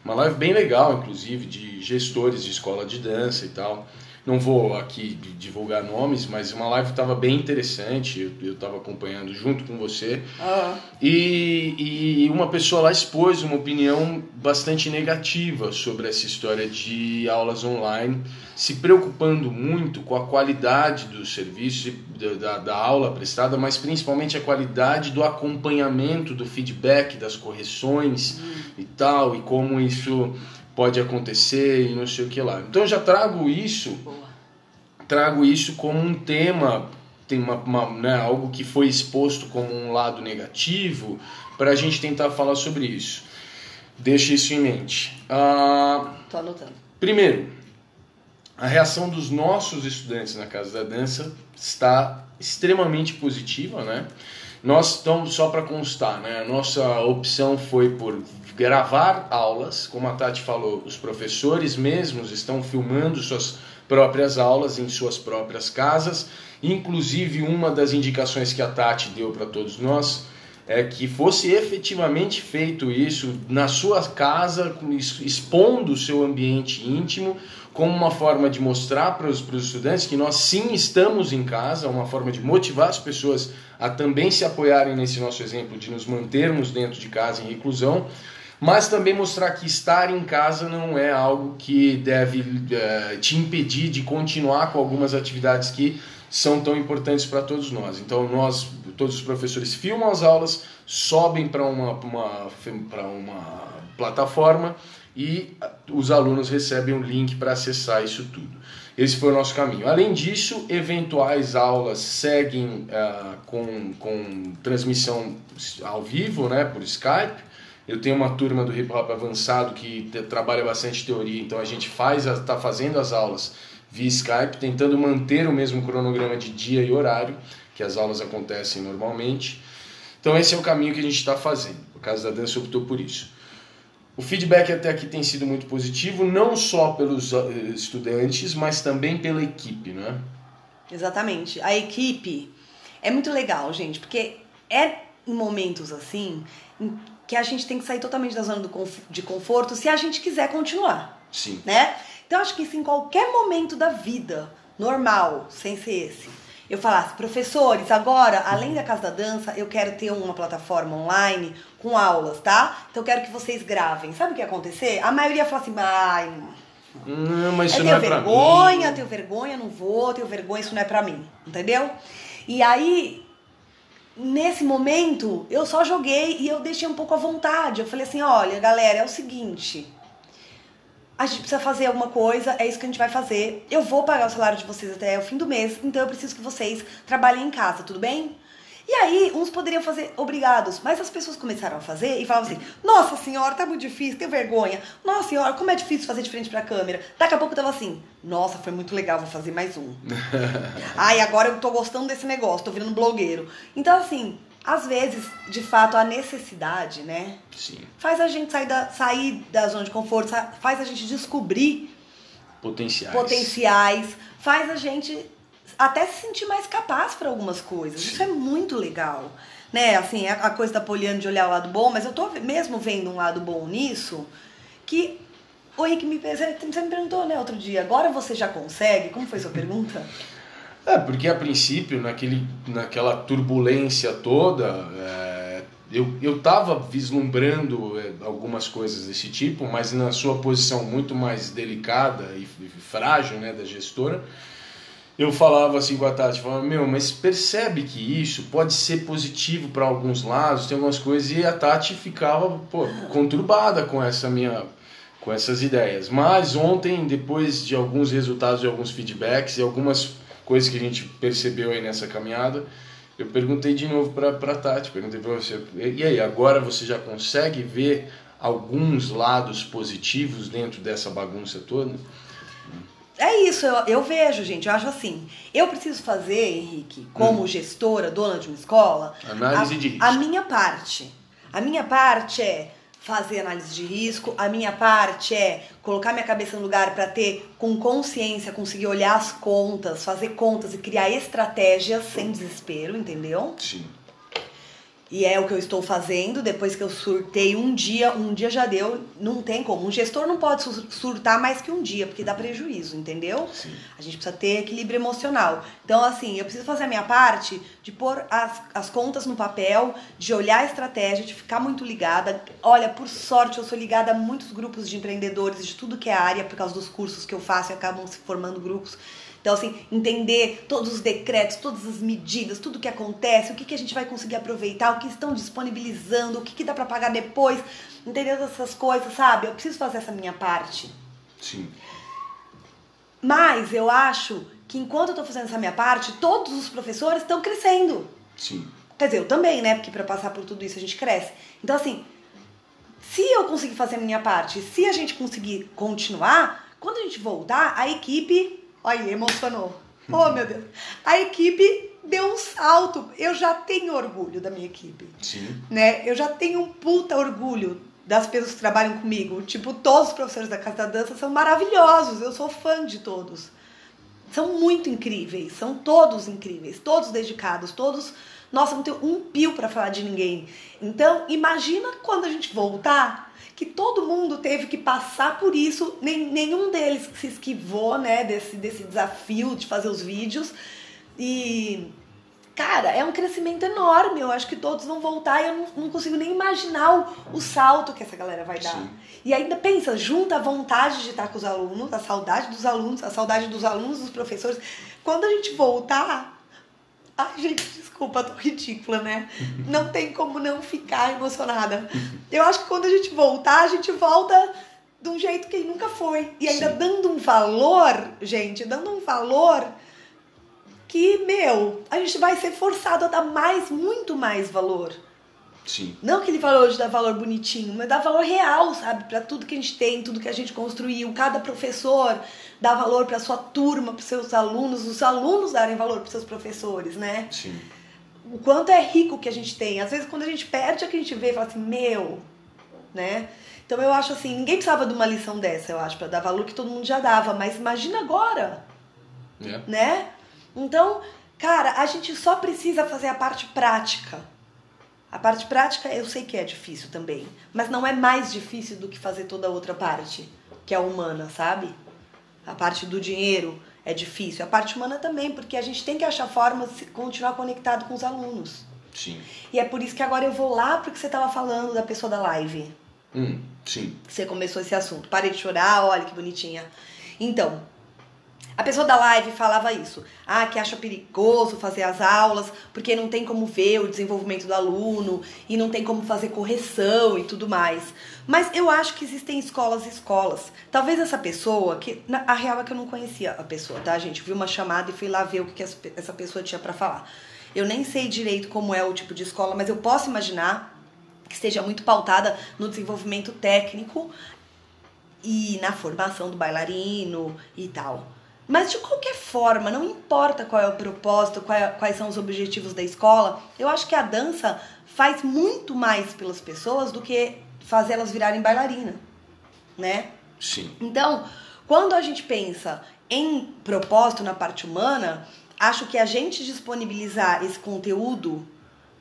uma live bem legal, inclusive, de gestores de escola de dança e tal. Não vou aqui divulgar nomes, mas uma live estava bem interessante, eu estava acompanhando junto com você. Uhum. E, e uma pessoa lá expôs uma opinião bastante negativa sobre essa história de aulas online, se preocupando muito com a qualidade do serviço, da, da aula prestada, mas principalmente a qualidade do acompanhamento, do feedback, das correções uhum. e tal, e como isso pode acontecer e não sei o que lá. Então eu já trago isso, trago isso como um tema, tem uma, uma né, algo que foi exposto como um lado negativo, para a gente tentar falar sobre isso. Deixe isso em mente. Uh, Tô anotando. Primeiro, a reação dos nossos estudantes na Casa da Dança está extremamente positiva, né? Nós estamos só para constar, né? A nossa opção foi por gravar aulas, como a Tati falou, os professores mesmos estão filmando suas próprias aulas em suas próprias casas. Inclusive, uma das indicações que a Tati deu para todos nós é que fosse efetivamente feito isso na sua casa, expondo o seu ambiente íntimo, como uma forma de mostrar para os, estudantes que nós sim estamos em casa, uma forma de motivar as pessoas a também se apoiarem nesse nosso exemplo de nos mantermos dentro de casa em reclusão, mas também mostrar que estar em casa não é algo que deve uh, te impedir de continuar com algumas atividades que são tão importantes para todos nós. Então nós, todos os professores filmam as aulas, sobem para uma, uma, uma plataforma e os alunos recebem um link para acessar isso tudo. Esse foi o nosso caminho. Além disso, eventuais aulas seguem uh, com, com transmissão ao vivo, né, por Skype. Eu tenho uma turma do hip hop avançado que trabalha bastante teoria, então a gente faz, está fazendo as aulas via Skype, tentando manter o mesmo cronograma de dia e horário que as aulas acontecem normalmente. Então esse é o caminho que a gente está fazendo. O caso da dança optou por isso. O feedback até aqui tem sido muito positivo, não só pelos eh, estudantes, mas também pela equipe, né? Exatamente. A equipe é muito legal, gente, porque é em momentos assim que a gente tem que sair totalmente da zona de conforto se a gente quiser continuar. Sim. Né? Então, acho que isso em qualquer momento da vida, normal, sem ser esse, eu falasse, professores, agora, além da Casa da Dança, eu quero ter uma plataforma online com aulas, tá? Então eu quero que vocês gravem. Sabe o que ia acontecer? A maioria fala assim, ai. Não, mas isso eu não é tenho pra vergonha, mim. tenho vergonha, não vou, tenho vergonha, isso não é pra mim. Entendeu? E aí, nesse momento, eu só joguei e eu deixei um pouco à vontade. Eu falei assim: olha, galera, é o seguinte a gente precisa fazer alguma coisa, é isso que a gente vai fazer. Eu vou pagar o salário de vocês até o fim do mês, então eu preciso que vocês trabalhem em casa, tudo bem? E aí, uns poderiam fazer obrigados, mas as pessoas começaram a fazer e falavam assim: Nossa senhora, tá muito difícil, tenho vergonha. Nossa senhora, como é difícil fazer de frente pra câmera. Daqui a pouco eu tava assim: Nossa, foi muito legal, vou fazer mais um. Ai, agora eu tô gostando desse negócio, tô virando blogueiro. Então, assim, às vezes, de fato, a necessidade, né? Sim. Faz a gente sair da, sair da zona de conforto, faz a gente descobrir potenciais. potenciais, faz a gente até se sentir mais capaz para algumas coisas. Isso é muito legal. Né? Assim, a coisa da Poliana de olhar o lado bom, mas eu tô mesmo vendo um lado bom nisso, que o Rick me, você me perguntou, né, outro dia, agora você já consegue? Como foi sua pergunta? É, porque a princípio, naquele, naquela turbulência toda, é, eu, eu tava vislumbrando é, algumas coisas desse tipo, mas na sua posição muito mais delicada e, e frágil né, da gestora, eu falava assim com a Tati, falava, meu, mas percebe que isso pode ser positivo para alguns lados, tem algumas coisas, e a Tati ficava pô, conturbada com essa minha com essas ideias. Mas ontem, depois de alguns resultados e alguns feedbacks e algumas coisas que a gente percebeu aí nessa caminhada. Eu perguntei de novo para a Tati, perguntei para você, e aí, agora você já consegue ver alguns lados positivos dentro dessa bagunça toda? É isso, eu, eu vejo, gente. Eu acho assim. Eu preciso fazer, Henrique, como hum. gestora, dona de uma escola, Análise a, de risco. a minha parte. A minha parte é fazer análise de risco. A minha parte é colocar minha cabeça no lugar para ter com consciência, conseguir olhar as contas, fazer contas e criar estratégias sem desespero, entendeu? Sim. E é o que eu estou fazendo depois que eu surtei um dia, um dia já deu, não tem como. Um gestor não pode surtar mais que um dia, porque dá prejuízo, entendeu? Sim. A gente precisa ter equilíbrio emocional. Então, assim, eu preciso fazer a minha parte de pôr as, as contas no papel, de olhar a estratégia, de ficar muito ligada. Olha, por sorte, eu sou ligada a muitos grupos de empreendedores de tudo que é área, por causa dos cursos que eu faço e acabam se formando grupos. Então, assim, entender todos os decretos, todas as medidas, tudo que acontece, o que, que a gente vai conseguir aproveitar, o que estão disponibilizando, o que, que dá para pagar depois, entender essas coisas, sabe? Eu preciso fazer essa minha parte. Sim. Mas eu acho que enquanto eu tô fazendo essa minha parte, todos os professores estão crescendo. Sim. Quer dizer, eu também, né? Porque para passar por tudo isso a gente cresce. Então, assim, se eu conseguir fazer a minha parte, se a gente conseguir continuar, quando a gente voltar, a equipe. Olha, emocionou. Oh, meu Deus. A equipe deu um salto. Eu já tenho orgulho da minha equipe. Sim. Né? Eu já tenho um puta orgulho das pessoas que trabalham comigo. Tipo, todos os professores da Casa da Dança são maravilhosos. Eu sou fã de todos. São muito incríveis. São todos incríveis. Todos dedicados. Todos. Nossa, não tenho um pio para falar de ninguém. Então, imagina quando a gente voltar que todo mundo teve que passar por isso, nem, nenhum deles se esquivou, né, desse, desse desafio de fazer os vídeos. E, cara, é um crescimento enorme. Eu acho que todos vão voltar e eu não, não consigo nem imaginar o, o, salto que essa galera vai dar. Sim. E ainda pensa, junta a vontade de estar com os alunos, a saudade dos alunos, a saudade dos alunos, dos professores. Quando a gente voltar, Ai, gente, desculpa, tô ridícula, né? Não tem como não ficar emocionada. Eu acho que quando a gente voltar, a gente volta de um jeito que nunca foi. E ainda Sim. dando um valor, gente, dando um valor que, meu, a gente vai ser forçado a dar mais, muito mais valor. Sim. Não que ele falou de dar valor bonitinho, mas dar valor real, sabe? Para tudo que a gente tem, tudo que a gente construiu. Cada professor dá valor para sua turma, para seus alunos, os alunos darem valor para seus professores, né? Sim. O quanto é rico que a gente tem. Às vezes, quando a gente perde, é que a gente vê e fala assim: meu, né? Então eu acho assim: ninguém precisava de uma lição dessa, eu acho, para dar valor que todo mundo já dava. Mas imagina agora, é. né? Então, cara, a gente só precisa fazer a parte prática a parte prática eu sei que é difícil também, mas não é mais difícil do que fazer toda a outra parte, que é a humana, sabe? A parte do dinheiro é difícil, a parte humana também, porque a gente tem que achar formas de continuar conectado com os alunos. Sim. E é por isso que agora eu vou lá porque você estava falando da pessoa da live. Hum, sim. Você começou esse assunto. Parei de chorar, olha que bonitinha. Então, a pessoa da live falava isso. Ah, que acha perigoso fazer as aulas porque não tem como ver o desenvolvimento do aluno e não tem como fazer correção e tudo mais. Mas eu acho que existem escolas e escolas. Talvez essa pessoa, que a real é que eu não conhecia a pessoa, tá, gente? Vi uma chamada e fui lá ver o que essa pessoa tinha para falar. Eu nem sei direito como é o tipo de escola, mas eu posso imaginar que esteja muito pautada no desenvolvimento técnico e na formação do bailarino e tal. Mas de qualquer forma, não importa qual é o propósito, é, quais são os objetivos da escola, eu acho que a dança faz muito mais pelas pessoas do que fazer elas virarem bailarina, né? Sim. Então, quando a gente pensa em propósito na parte humana, acho que a gente disponibilizar esse conteúdo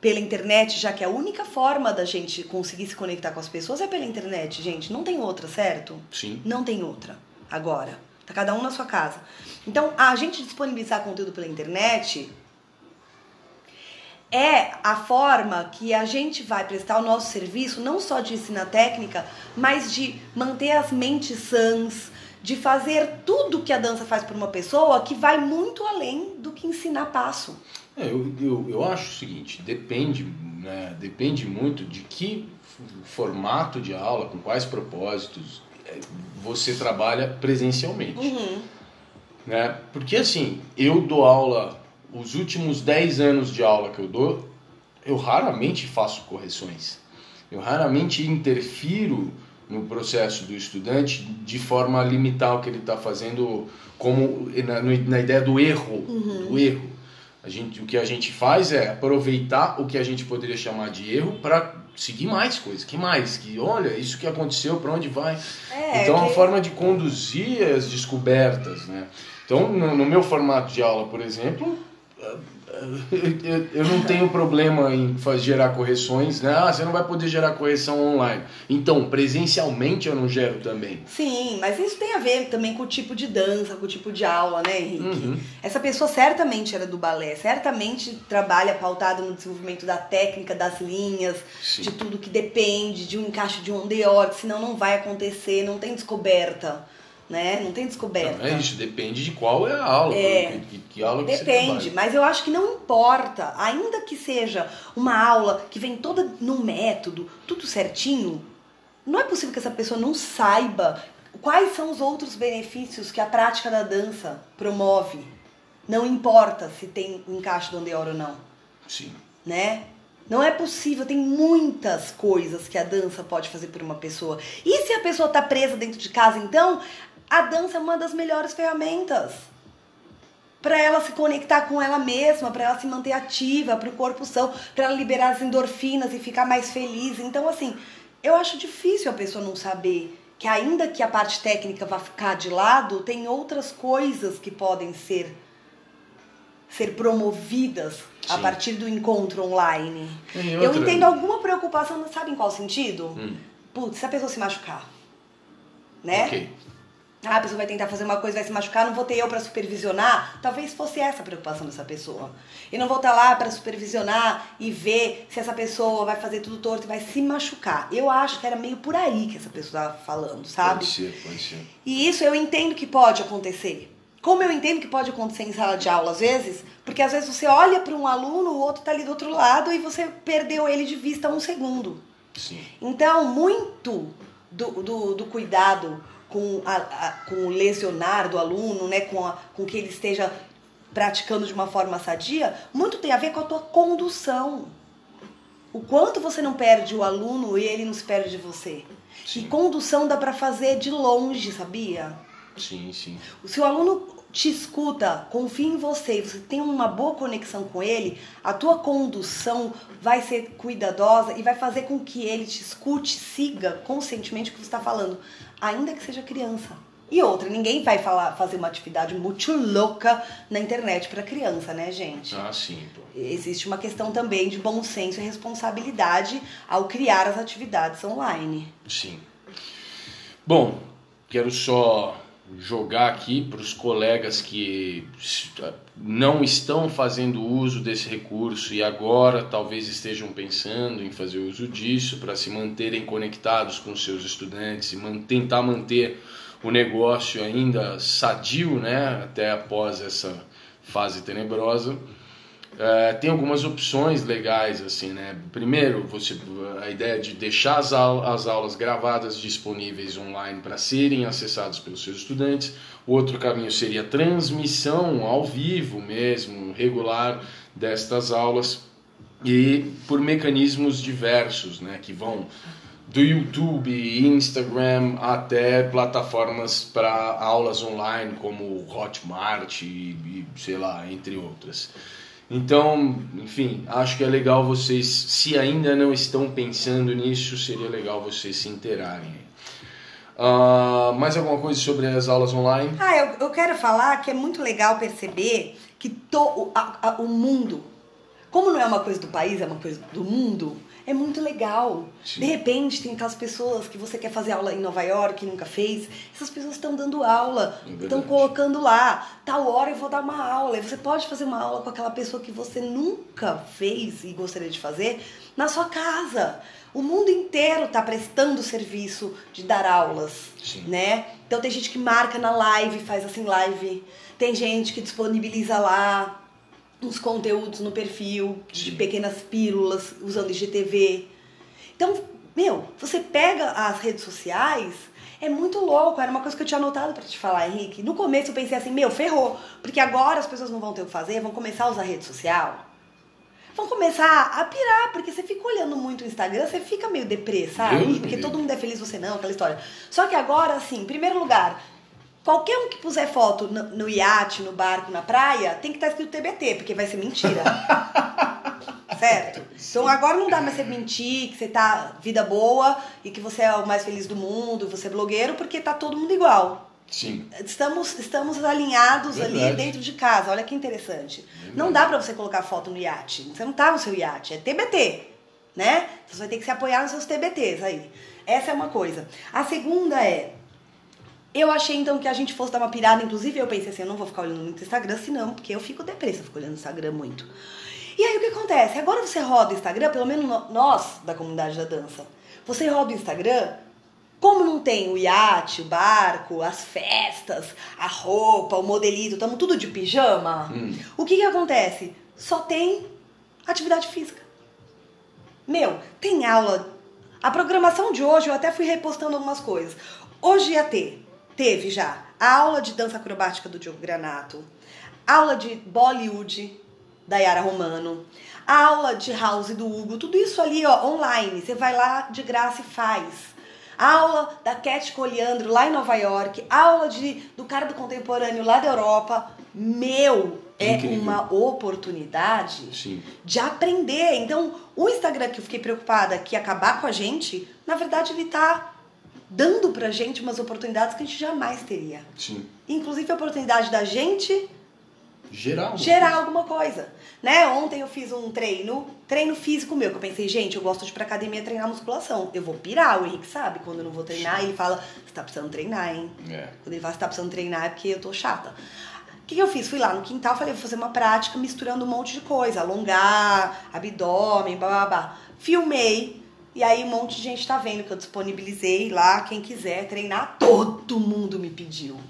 pela internet, já que a única forma da gente conseguir se conectar com as pessoas é pela internet, gente. Não tem outra, certo? Sim. Não tem outra. Agora. Tá cada um na sua casa. Então, a gente disponibilizar conteúdo pela internet é a forma que a gente vai prestar o nosso serviço, não só de ensinar técnica, mas de manter as mentes sãs, de fazer tudo que a dança faz por uma pessoa que vai muito além do que ensinar passo. É, eu, eu, eu acho o seguinte, depende, né, depende muito de que formato de aula, com quais propósitos, você trabalha presencialmente. Uhum. Né? Porque assim, eu dou aula, os últimos 10 anos de aula que eu dou, eu raramente faço correções. Eu raramente interfiro no processo do estudante de forma a limitar o que ele está fazendo como na, na, ideia do erro, uhum. do erro. A gente, o que a gente faz é aproveitar o que a gente poderia chamar de erro para seguir mais coisas. Que mais? Que olha, isso que aconteceu, para onde vai? É, então, é que... uma forma de conduzir as descobertas, né? Então, no, no meu formato de aula, por exemplo, eu não tenho problema em fazer, gerar correções, né? Ah, você não vai poder gerar correção online. Então, presencialmente eu não gero também. Sim, mas isso tem a ver também com o tipo de dança, com o tipo de aula, né, Henrique? Uhum. Essa pessoa certamente era do balé, certamente trabalha pautado no desenvolvimento da técnica, das linhas, Sim. de tudo que depende de um encaixe de um deor, senão não vai acontecer, não tem descoberta né? Não tem descoberta. Não, é isso, depende de qual é a aula. É, que, que, aula que depende, mas eu acho que não importa, ainda que seja uma aula que vem toda no método, tudo certinho, não é possível que essa pessoa não saiba quais são os outros benefícios que a prática da dança promove. Não importa se tem encaixe do andeor ou não. Sim. Né? Não é possível, tem muitas coisas que a dança pode fazer por uma pessoa. E se a pessoa está presa dentro de casa, então, A dança é uma das melhores ferramentas para ela se conectar com ela mesma, para ela se manter ativa, para o corpo são, para ela liberar as endorfinas e ficar mais feliz. Então, assim, eu acho difícil a pessoa não saber que ainda que a parte técnica vá ficar de lado, tem outras coisas que podem ser ser promovidas Sim. a partir do encontro online. Eu entendo alguma preocupação, sabe em qual sentido? Hum. Putz, se a pessoa se machucar, né? Okay. Ah, a pessoa vai tentar fazer uma coisa, vai se machucar, não vou ter eu para supervisionar. Talvez fosse essa a preocupação dessa pessoa. E não vou estar tá lá para supervisionar e ver se essa pessoa vai fazer tudo torto e vai se machucar. Eu acho que era meio por aí que essa pessoa estava falando, sabe? Pode ser, pode ser. E isso eu entendo que pode acontecer. Como eu entendo que pode acontecer em sala de aula às vezes, porque às vezes você olha para um aluno, o outro está ali do outro lado e você perdeu ele de vista um segundo. Sim. Então, muito do, do, do cuidado com, a, a, com o lesionar do aluno, né, com, a, com que ele esteja praticando de uma forma sadia, muito tem a ver com a tua condução. O quanto você não perde o aluno e ele não se perde de você. Sim. E condução dá para fazer de longe, sabia? Sim, sim. Se o aluno te escuta, confia em você, você tem uma boa conexão com ele, a tua condução vai ser cuidadosa e vai fazer com que ele te escute, siga conscientemente o que você está falando, ainda que seja criança. E outra, ninguém vai falar, fazer uma atividade muito louca na internet para criança, né, gente? Ah, sim. Pô. Existe uma questão também de bom senso e responsabilidade ao criar as atividades online. Sim. Bom, quero só jogar aqui para os colegas que não estão fazendo uso desse recurso e agora talvez estejam pensando em fazer uso disso para se manterem conectados com seus estudantes e man tentar manter o negócio ainda sadio, né, até após essa fase tenebrosa. É, tem algumas opções legais assim, né? Primeiro, você a ideia de deixar as, as aulas gravadas disponíveis online para serem acessadas pelos seus estudantes. O outro caminho seria a transmissão ao vivo mesmo, regular destas aulas e por mecanismos diversos, né? Que vão do YouTube, Instagram até plataformas para aulas online como Hotmart e, e sei lá, entre outras. Então, enfim, acho que é legal vocês, se ainda não estão pensando nisso, seria legal vocês se interarem. Uh, mais alguma coisa sobre as aulas online? Ah, eu, eu quero falar que é muito legal perceber que to, a, a, o mundo, como não é uma coisa do país, é uma coisa do mundo, é muito legal. Sim. De repente, tem aquelas pessoas que você quer fazer aula em Nova York e nunca fez. Essas pessoas estão dando aula, é estão colocando lá. Tal hora eu vou dar uma aula. E você pode fazer uma aula com aquela pessoa que você nunca fez e gostaria de fazer na sua casa. O mundo inteiro está prestando serviço de dar aulas, Sim. né? Então tem gente que marca na live, faz assim live. Tem gente que disponibiliza lá uns conteúdos no perfil de pequenas pílulas usando IGTV. Então, meu, você pega as redes sociais, é muito louco. Era uma coisa que eu tinha anotado para te falar, Henrique. No começo eu pensei assim, meu, ferrou, porque agora as pessoas não vão ter o que fazer, vão começar a usar rede social. Vão começar a pirar, porque você fica olhando muito o Instagram, você fica meio deprê, sabe? Porque todo mundo é feliz, você não, aquela história. Só que agora, assim, em primeiro lugar, Qualquer um que puser foto no, no iate, no barco, na praia, tem que estar tá escrito TBT, porque vai ser mentira. certo? Então agora não dá mais você mentir, que você tá vida boa e que você é o mais feliz do mundo, você é blogueiro, porque tá todo mundo igual. Sim. Estamos, estamos alinhados Verdade. ali dentro de casa. Olha que interessante. Verdade. Não dá para você colocar foto no iate. Você não tá no seu iate, é TBT, né? Você vai ter que se apoiar nos seus TBTs aí. Essa é uma coisa. A segunda é eu achei então que a gente fosse dar uma pirada, inclusive eu pensei assim, eu não vou ficar olhando muito Instagram, senão, porque eu fico depressa, fico olhando Instagram muito. E aí o que acontece? Agora você roda o Instagram, pelo menos nós da comunidade da dança, você roda o Instagram, como não tem o iate, o barco, as festas, a roupa, o modelito, estamos tudo de pijama, hum. o que que acontece? Só tem atividade física. Meu, tem aula. A programação de hoje eu até fui repostando algumas coisas. Hoje ia ter teve já a aula de dança acrobática do Diogo Granato, aula de Bollywood da Yara Romano, aula de house do Hugo, tudo isso ali ó, online. Você vai lá de graça e faz. aula da Cat Coliandro lá em Nova York, aula de, do cara do contemporâneo lá da Europa. Meu, é Incrível. uma oportunidade Sim. de aprender. Então, o Instagram que eu fiquei preocupada que ia acabar com a gente, na verdade ele tá dando pra gente umas oportunidades que a gente jamais teria. Sim. Inclusive a oportunidade da gente Geral. gerar alguma coisa. Né? Ontem eu fiz um treino, treino físico meu, que eu pensei, gente, eu gosto de ir pra academia treinar musculação. Eu vou pirar, o Henrique sabe, quando eu não vou treinar, ele fala, você tá precisando treinar, hein? É. Quando ele fala, você tá precisando treinar é porque eu tô chata. O que, que eu fiz? Fui lá no quintal, falei, vou fazer uma prática misturando um monte de coisa, alongar, abdômen, babá. Filmei, e aí um monte de gente tá vendo que eu disponibilizei lá, quem quiser treinar, todo mundo me pediu.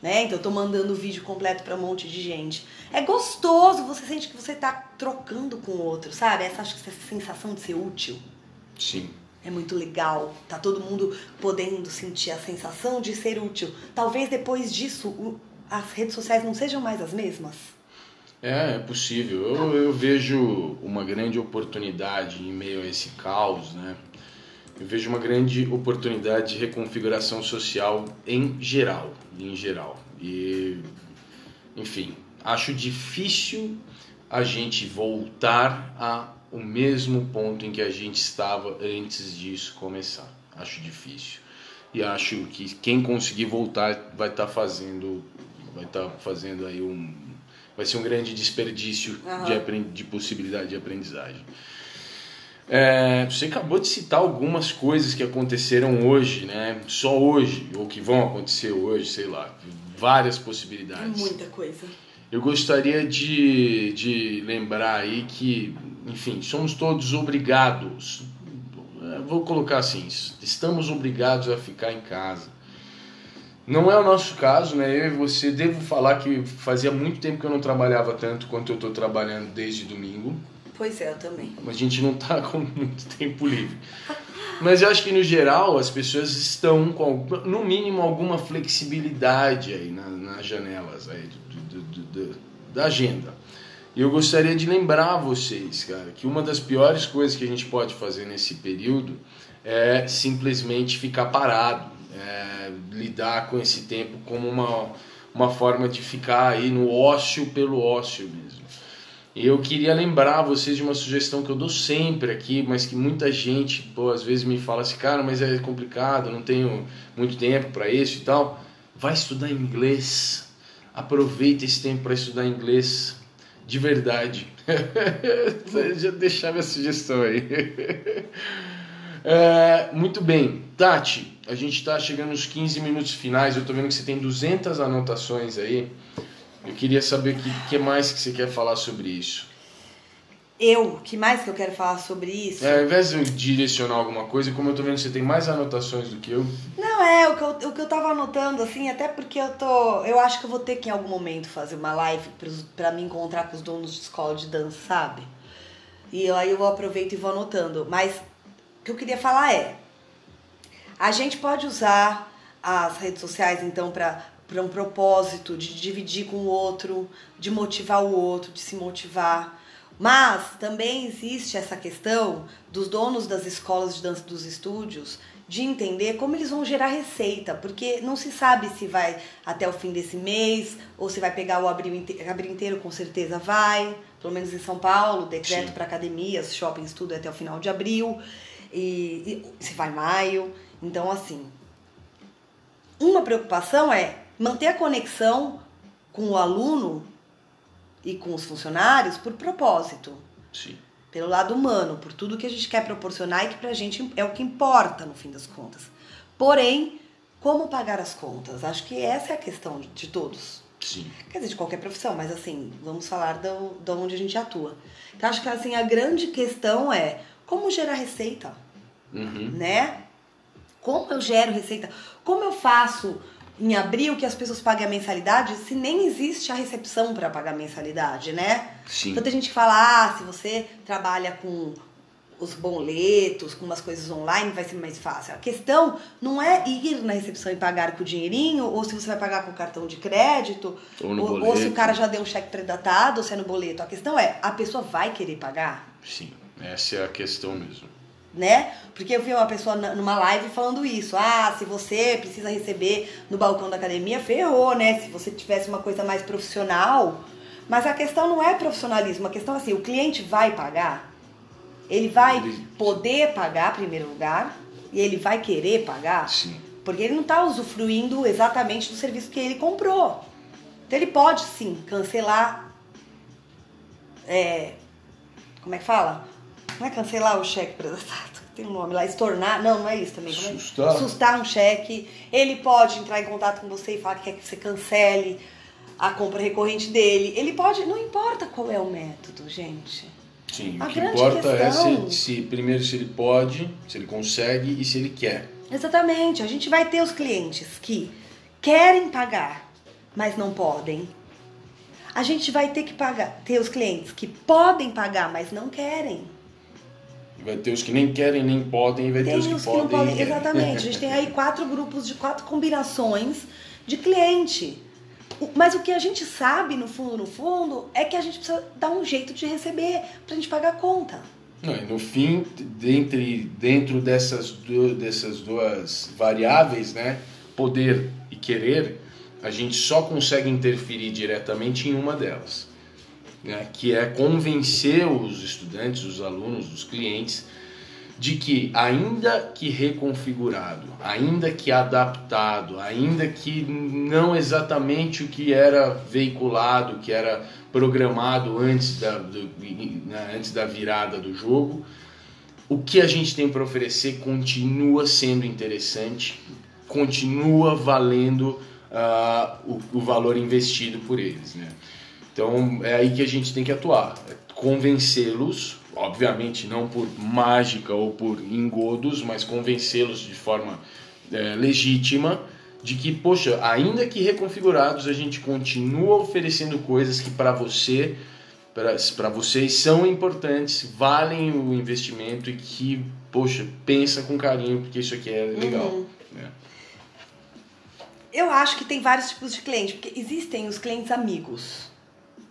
Né? Então eu tô mandando o vídeo completo pra um monte de gente. É gostoso, você sente que você tá trocando com o outro, sabe? Essa, acho que essa sensação de ser útil. Sim. É muito legal. Tá todo mundo podendo sentir a sensação de ser útil. Talvez depois disso as redes sociais não sejam mais as mesmas. É, é possível. Eu, eu vejo uma grande oportunidade em meio a esse caos, né? Eu vejo uma grande oportunidade de reconfiguração social em geral, em geral. E, enfim, acho difícil a gente voltar ao mesmo ponto em que a gente estava antes disso começar. Acho difícil. E acho que quem conseguir voltar vai estar fazendo, vai estar fazendo aí um, vai ser um grande desperdício Aham. de, de possibilidade de aprendizagem. É, você acabou de citar algumas coisas que aconteceram hoje, né? Só hoje, ou que vão acontecer hoje, sei lá, várias É possibilidades. muita coisa. Eu gostaria de, de lembrar aí que, enfim, somos todos obrigados, eh, vou colocar assim, estamos obrigados a ficar em casa. Não é o nosso caso, né? Eu e você, devo falar que fazia muito tempo que eu não trabalhava tanto quanto eu estou trabalhando desde domingo. Pois é, eu também. A gente não tá com muito tempo livre. Mas eu acho que no geral as pessoas estão com, no mínimo, alguma flexibilidade aí na- nas janelas aí do- do- do- da agenda. E eu gostaria de lembrar vocês, cara, que uma das piores coisas que a gente pode fazer nesse período é simplesmente ficar parado, é, lidar com esse tempo como uma, uma forma de ficar aí no ócio pelo ócio mesmo. Eu queria lembrar vocês de uma sugestão que eu dou sempre aqui, mas que muita gente, pô, às vezes me fala assim, cara, mas é complicado, não tenho muito tempo para isso e tal. Vai estudar inglês. Aproveita esse tempo para estudar inglês de verdade. Já deixava a sugestão aí. É, muito bem, Tati, a gente está chegando nos 15 minutos finais. Eu tô vendo que você tem 200 anotações aí. Eu queria saber o que, que mais que você quer falar sobre isso. Eu, que mais que eu quero falar sobre isso? É, ao invés de eu direcionar alguma coisa, como eu tô vendo que você tem mais anotações do que eu, Não, é, o que, eu, o que eu tava anotando, assim, até porque eu tô. Eu acho que eu vou ter que em algum momento fazer uma live pra me encontrar com os donos de escola de dança, sabe? E aí eu aproveito e vou anotando. Mas o que eu queria falar é. A gente pode usar as redes sociais, então, para um propósito de dividir com o outro, de motivar o outro, de se motivar. Mas também existe essa questão dos donos das escolas de dança dos estúdios de entender como eles vão gerar receita, porque não se sabe se vai até o fim desse mês ou se vai pegar o abril, inte abril inteiro, com certeza vai. Pelo menos em São Paulo, decreto para academias, shoppings, tudo é até o final de abril. E, e se vai maio. Então, assim, uma preocupação é manter a conexão com o aluno e com os funcionários por propósito, sim. pelo lado humano, por tudo que a gente quer proporcionar e que pra gente é o que importa no fim das contas. Porém, como pagar as contas? Acho que essa é a questão de, todos. Sim. Quer dizer, de qualquer profissão, mas assim, vamos falar do, de onde a gente atua. Então, acho que assim, a grande questão é como gerar receita Uhum. né? Como eu gero receita? Como eu faço em abril que as pessoas paguem a mensalidade se nem existe a recepção para pagar a mensalidade, né? Sim. Então tem gente que fala, ah, se você trabalha com os boletos, com umas coisas online, vai ser mais fácil. A questão não é ir na recepção e pagar com o dinheirinho, ou se você vai pagar com cartão de crédito, Ou ou, ou se o cara já deu um cheque predatado, ou se é no boleto. A questão é, a pessoa vai querer pagar? Sim. Essa é a questão mesmo. Né? Porque eu vi uma pessoa numa live falando isso. Ah, se você precisa receber no balcão da academia, ferrou, né? Se você tivesse uma coisa mais profissional. Mas a questão não é profissionalismo, a questão é assim, o cliente vai pagar? Ele vai poder pagar, em primeiro lugar, e ele vai querer pagar? Sim. Porque ele não está usufruindo exatamente do serviço que ele comprou. Então ele pode sim cancelar. É, como é que fala? Não é cancelar o cheque prestado. Tem um nome lá, estornar. Não, não é isso também. É? Sustar. Sustar um cheque. Ele pode entrar em contato com você e falar que quer que você cancele a compra recorrente dele. Ele pode, não importa qual é o método, gente. Sim, a o que importa é questão... é se, se, primeiro se ele pode, se ele consegue e se ele quer. Exatamente. A gente vai ter os clientes que querem pagar, mas não podem. A gente vai ter que pagar, ter os clientes que podem pagar, mas não querem. Vai ter os que nem querem nem podem, e vai tem ter os que, os que podem. Não podem. Exatamente. A gente tem aí quatro grupos de quatro combinações de cliente. Mas o que a gente sabe, no fundo, no fundo, é que a gente precisa dar um jeito de receber pra gente pagar a conta. Não, no fim, dentre, dentro dessas, do, dessas duas variáveis, né, poder e querer, a gente só consegue interferir diretamente em uma delas, né, que é convencer os estudantes, os alunos, os clientes de que, ainda que reconfigurado, ainda que adaptado, ainda que não exatamente o que era veiculado, que era programado antes da, do, né, antes da virada do jogo, o que a gente tem para oferecer continua sendo interessante, continua valendo uh, o, o, valor investido por eles. Né? Então é aí que a gente tem que atuar, é convencê-los obviamente não por mágica ou por engodos, mas convencê-los de forma é, legítima de que, poxa, ainda que reconfigurados, a gente continua oferecendo coisas que para você, para vocês são importantes, valem o investimento e que, poxa, pensa com carinho porque isso aqui é legal. Uhum. Né? Eu acho que tem vários tipos de clientes, porque existem os clientes amigos.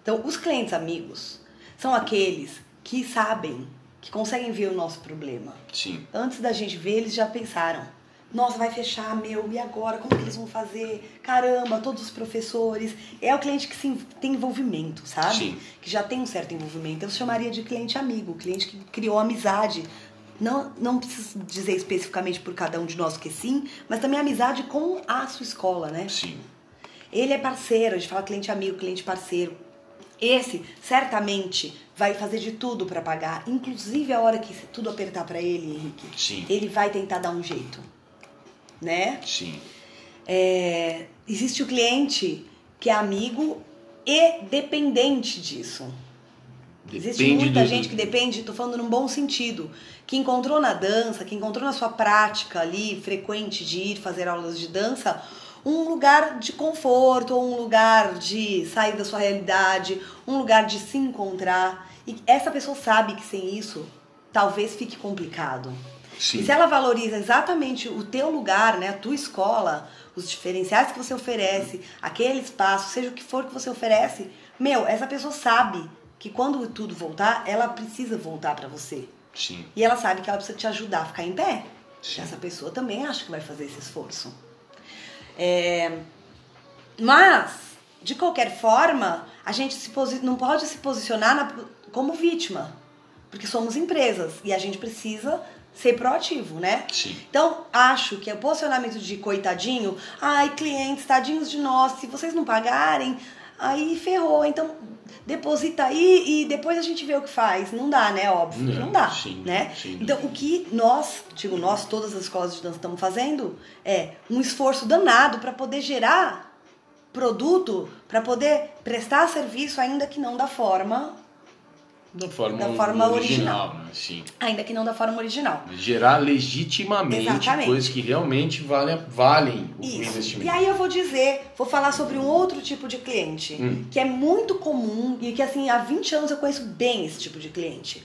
Então, os clientes amigos são aqueles que sabem, que conseguem ver o nosso problema. Sim. Antes da gente ver, eles já pensaram: nossa, vai fechar, meu, e agora? Como que eles vão fazer? Caramba, todos os professores. É o cliente que sim, tem envolvimento, sabe? Sim. Que já tem um certo envolvimento. Eu chamaria de cliente amigo, cliente que criou amizade. Não, não preciso dizer especificamente por cada um de nós que sim, mas também amizade com a sua escola, né? Sim. Ele é parceiro, a gente fala cliente amigo, cliente parceiro. Esse certamente vai fazer de tudo para pagar, inclusive a hora que tudo apertar para ele, Henrique. Sim. Ele vai tentar dar um jeito, né? Sim. É, existe o cliente que é amigo e dependente disso. Depende Existe muita do... gente que depende, tô falando num bom sentido, que encontrou na dança, que encontrou na sua prática ali frequente de ir fazer aulas de dança, um lugar de conforto, ou um lugar de sair da sua realidade, um lugar de se encontrar. E essa pessoa sabe que sem isso talvez fique complicado. Sim. E se ela valoriza exatamente o teu lugar, né, a tua escola, os diferenciais que você oferece, aquele espaço, seja o que for que você oferece, meu, essa pessoa sabe que quando tudo voltar, ela precisa voltar para você. Sim. E ela sabe que ela precisa te ajudar a ficar em pé. Sim. Essa pessoa também acha que vai fazer esse esforço. É, mas, de qualquer forma, a gente se não pode se posicionar na, como vítima, porque somos empresas e a gente precisa ser proativo, né? Sim. Então, acho que o posicionamento de coitadinho, ai, clientes, tadinhos de nós, se vocês não pagarem, aí ferrou. Então, deposita aí e depois a gente vê o que faz. Não dá, né? Óbvio não, não dá, sim, né? Sim, então, o que nós, digo nós, todas as escolas de dança estamos fazendo é um esforço danado para poder gerar produto, para poder prestar serviço ainda que não da forma da forma, da forma original, original. Né? Sim. Ainda que não da forma original. Gerar legitimamente Exatamente. coisas que realmente valem, valem o Isso. investimento. E aí eu vou dizer, vou falar sobre um outro tipo de cliente, hum. que é muito comum e que assim, há 20 anos eu conheço bem esse tipo de cliente.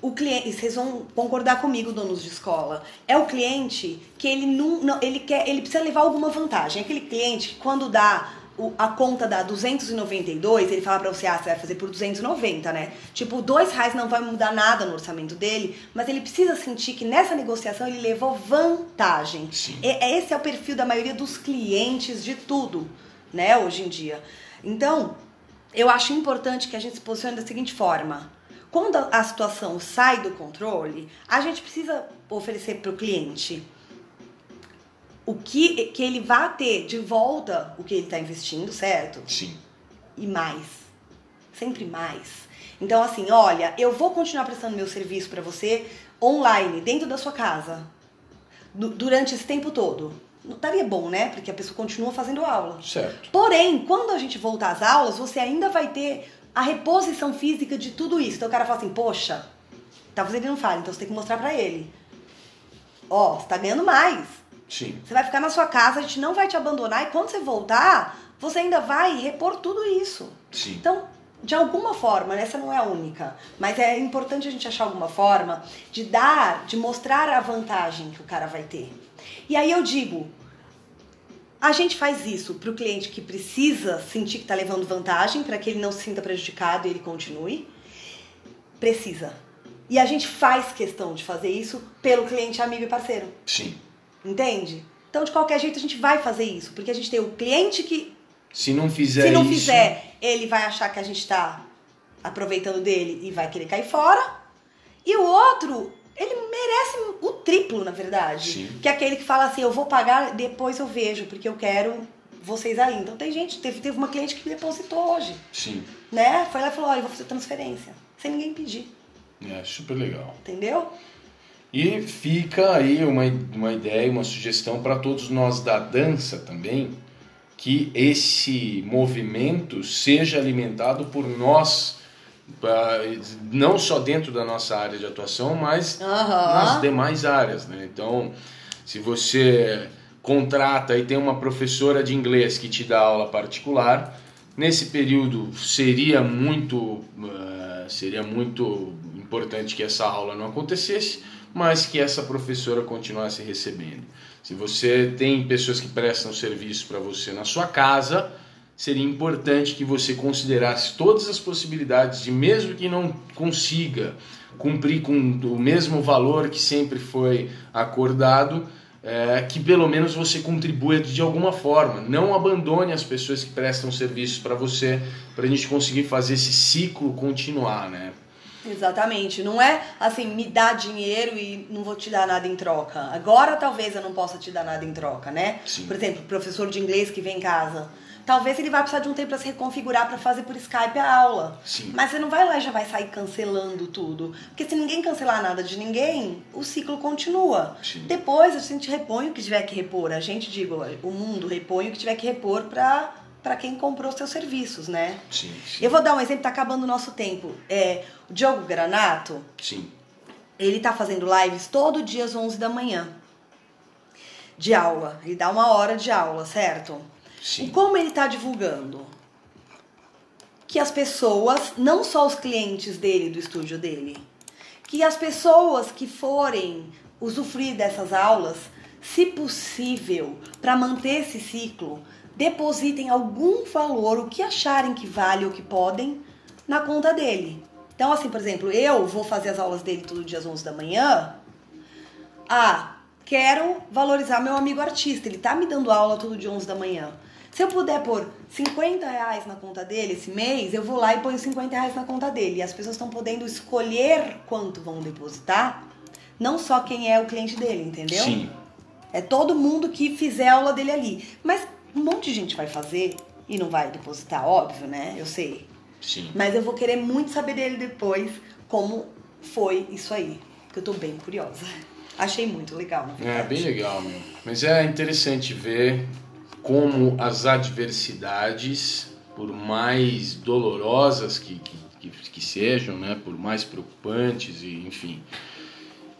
O cliente, vocês vão concordar comigo, donos de escola, é o cliente que ele não, não ele quer, ele precisa levar alguma vantagem. É aquele cliente que quando dá o- a conta da 292, ele fala pra você, ah, você vai fazer por 290, né? Tipo, dois reais não vai mudar nada no orçamento dele, mas ele precisa sentir que nessa negociação ele levou vantagem. Sim. E- é- esse é o perfil da maioria dos clientes de tudo, né, hoje em dia. Então, eu acho importante que a gente se posicione da seguinte forma. Quando a a situação sai do controle, a gente precisa oferecer para o cliente o que, que ele vá ter de volta o que ele está investindo, certo? Sim. E mais. Sempre mais. Então, assim, olha, eu vou continuar prestando meu serviço para você online, dentro da sua casa, du- durante esse tempo todo. Não estaria bom, né? Porque a pessoa continua fazendo aula. Certo. Porém, quando a gente voltar às aulas, você ainda vai ter a reposição física de tudo isso. Então o cara fala assim, poxa, talvez ele não fale, então você tem que mostrar pra ele. Ó, você tá ganhando mais. Sim. Você vai ficar na sua casa, a gente não vai te abandonar e quando você voltar, você ainda vai repor tudo isso. Sim. Então, de alguma forma, né, essa não é a única, mas é importante a gente achar alguma forma de dar, de mostrar a vantagem que o cara vai ter. E aí eu digo, a gente faz isso para o cliente que precisa sentir que está levando vantagem, para que ele não se sinta prejudicado e ele continue. Precisa. E a gente faz questão de fazer isso pelo cliente amigo e parceiro. Sim. Entende? Então, de qualquer jeito, a gente vai fazer isso. Porque a gente tem o cliente que, Se não fizer se não isso, fizer, ele vai achar que a gente tá aproveitando dele e vai querer cair fora. E o outro, ele merece o triplo, na verdade. Sim. Que é aquele que fala assim: eu vou pagar, depois eu vejo, porque eu quero vocês aí. Então, tem gente, teve, teve uma cliente que depositou hoje, Sim. né? Foi lá e falou: olha, eu vou fazer transferência. Sem ninguém pedir, É super legal. entendeu? E fica aí uma, uma ideia, uma sugestão para todos nós da dança também, que esse movimento seja alimentado por nós, não só dentro da nossa área de atuação, mas nas demais áreas, né? Então, se você contrata e tem uma professora de inglês que te dá aula particular, nesse período seria muito eh, seria muito importante que essa aula não acontecesse, mas que essa professora continuasse recebendo. Se você tem pessoas que prestam serviço para você na sua casa, seria importante que você considerasse todas as possibilidades de, mesmo que não consiga cumprir com o mesmo valor que sempre foi acordado, é, que pelo menos você contribua de alguma forma. Não abandone as pessoas que prestam serviços para você, para a gente conseguir fazer esse ciclo continuar, né? Exatamente. Não é assim, me dá dinheiro e não vou te dar nada em troca. Agora talvez eu não possa te dar nada em troca, né? Sim. Por exemplo, professor de inglês que vem em casa. Talvez ele vai precisar de um tempo para se reconfigurar para fazer por Skype a aula. Sim. Mas você não vai lá e já vai sair cancelando tudo. Porque se ninguém cancelar nada de ninguém, o ciclo continua. Sim. Depois a gente repõe o que tiver que repor. A gente, digo, o mundo repõe o que tiver que repor para para quem comprou seus serviços, né? Sim, sim. Eu vou dar um exemplo, tá acabando o nosso tempo. É, o Diogo Granato, Sim. ele tá fazendo lives todo dia às 11 da manhã. De aula. Ele dá uma hora de aula, certo? Sim. E como ele tá divulgando? Que as pessoas, não só os clientes dele, do estúdio dele, que as pessoas que forem usufruir dessas aulas, se possível, para manter esse ciclo, depositem algum valor, o que acharem que vale ou que podem, na conta dele. Então, assim, por exemplo, eu vou fazer as aulas dele todo dia às 11 da manhã. Ah, quero valorizar meu amigo artista. Ele tá me dando aula todo dia 11 da manhã. Se eu puder pôr 50 reais na conta dele esse mês, eu vou lá e ponho 50 reais na conta dele. E as pessoas estão podendo escolher quanto vão depositar, não só quem é o cliente dele, entendeu? Sim. É todo mundo que fizer a aula dele ali. Mas um monte de gente vai fazer e não vai depositar, óbvio, né? Eu sei. Sim. Mas eu vou querer muito saber dele depois como foi isso aí. Porque eu tô bem curiosa. Achei muito legal, na É verdade. bem legal, meu. Mas é interessante ver como as adversidades, por mais dolorosas que, que, que, que sejam, né, por mais preocupantes e enfim,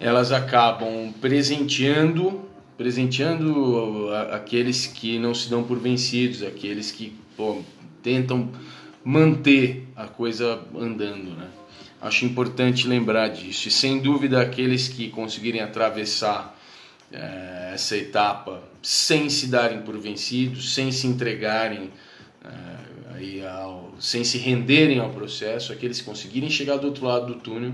elas acabam presenteando, presenteando aqueles que não se dão por vencidos, aqueles que pô, tentam manter a coisa andando, né? Acho importante lembrar disso. E sem dúvida aqueles que conseguirem atravessar eh, essa etapa sem se darem por vencidos, sem se entregarem É, aí, ao, sem se renderem ao processo, aqueles que conseguirem chegar do outro lado do túnel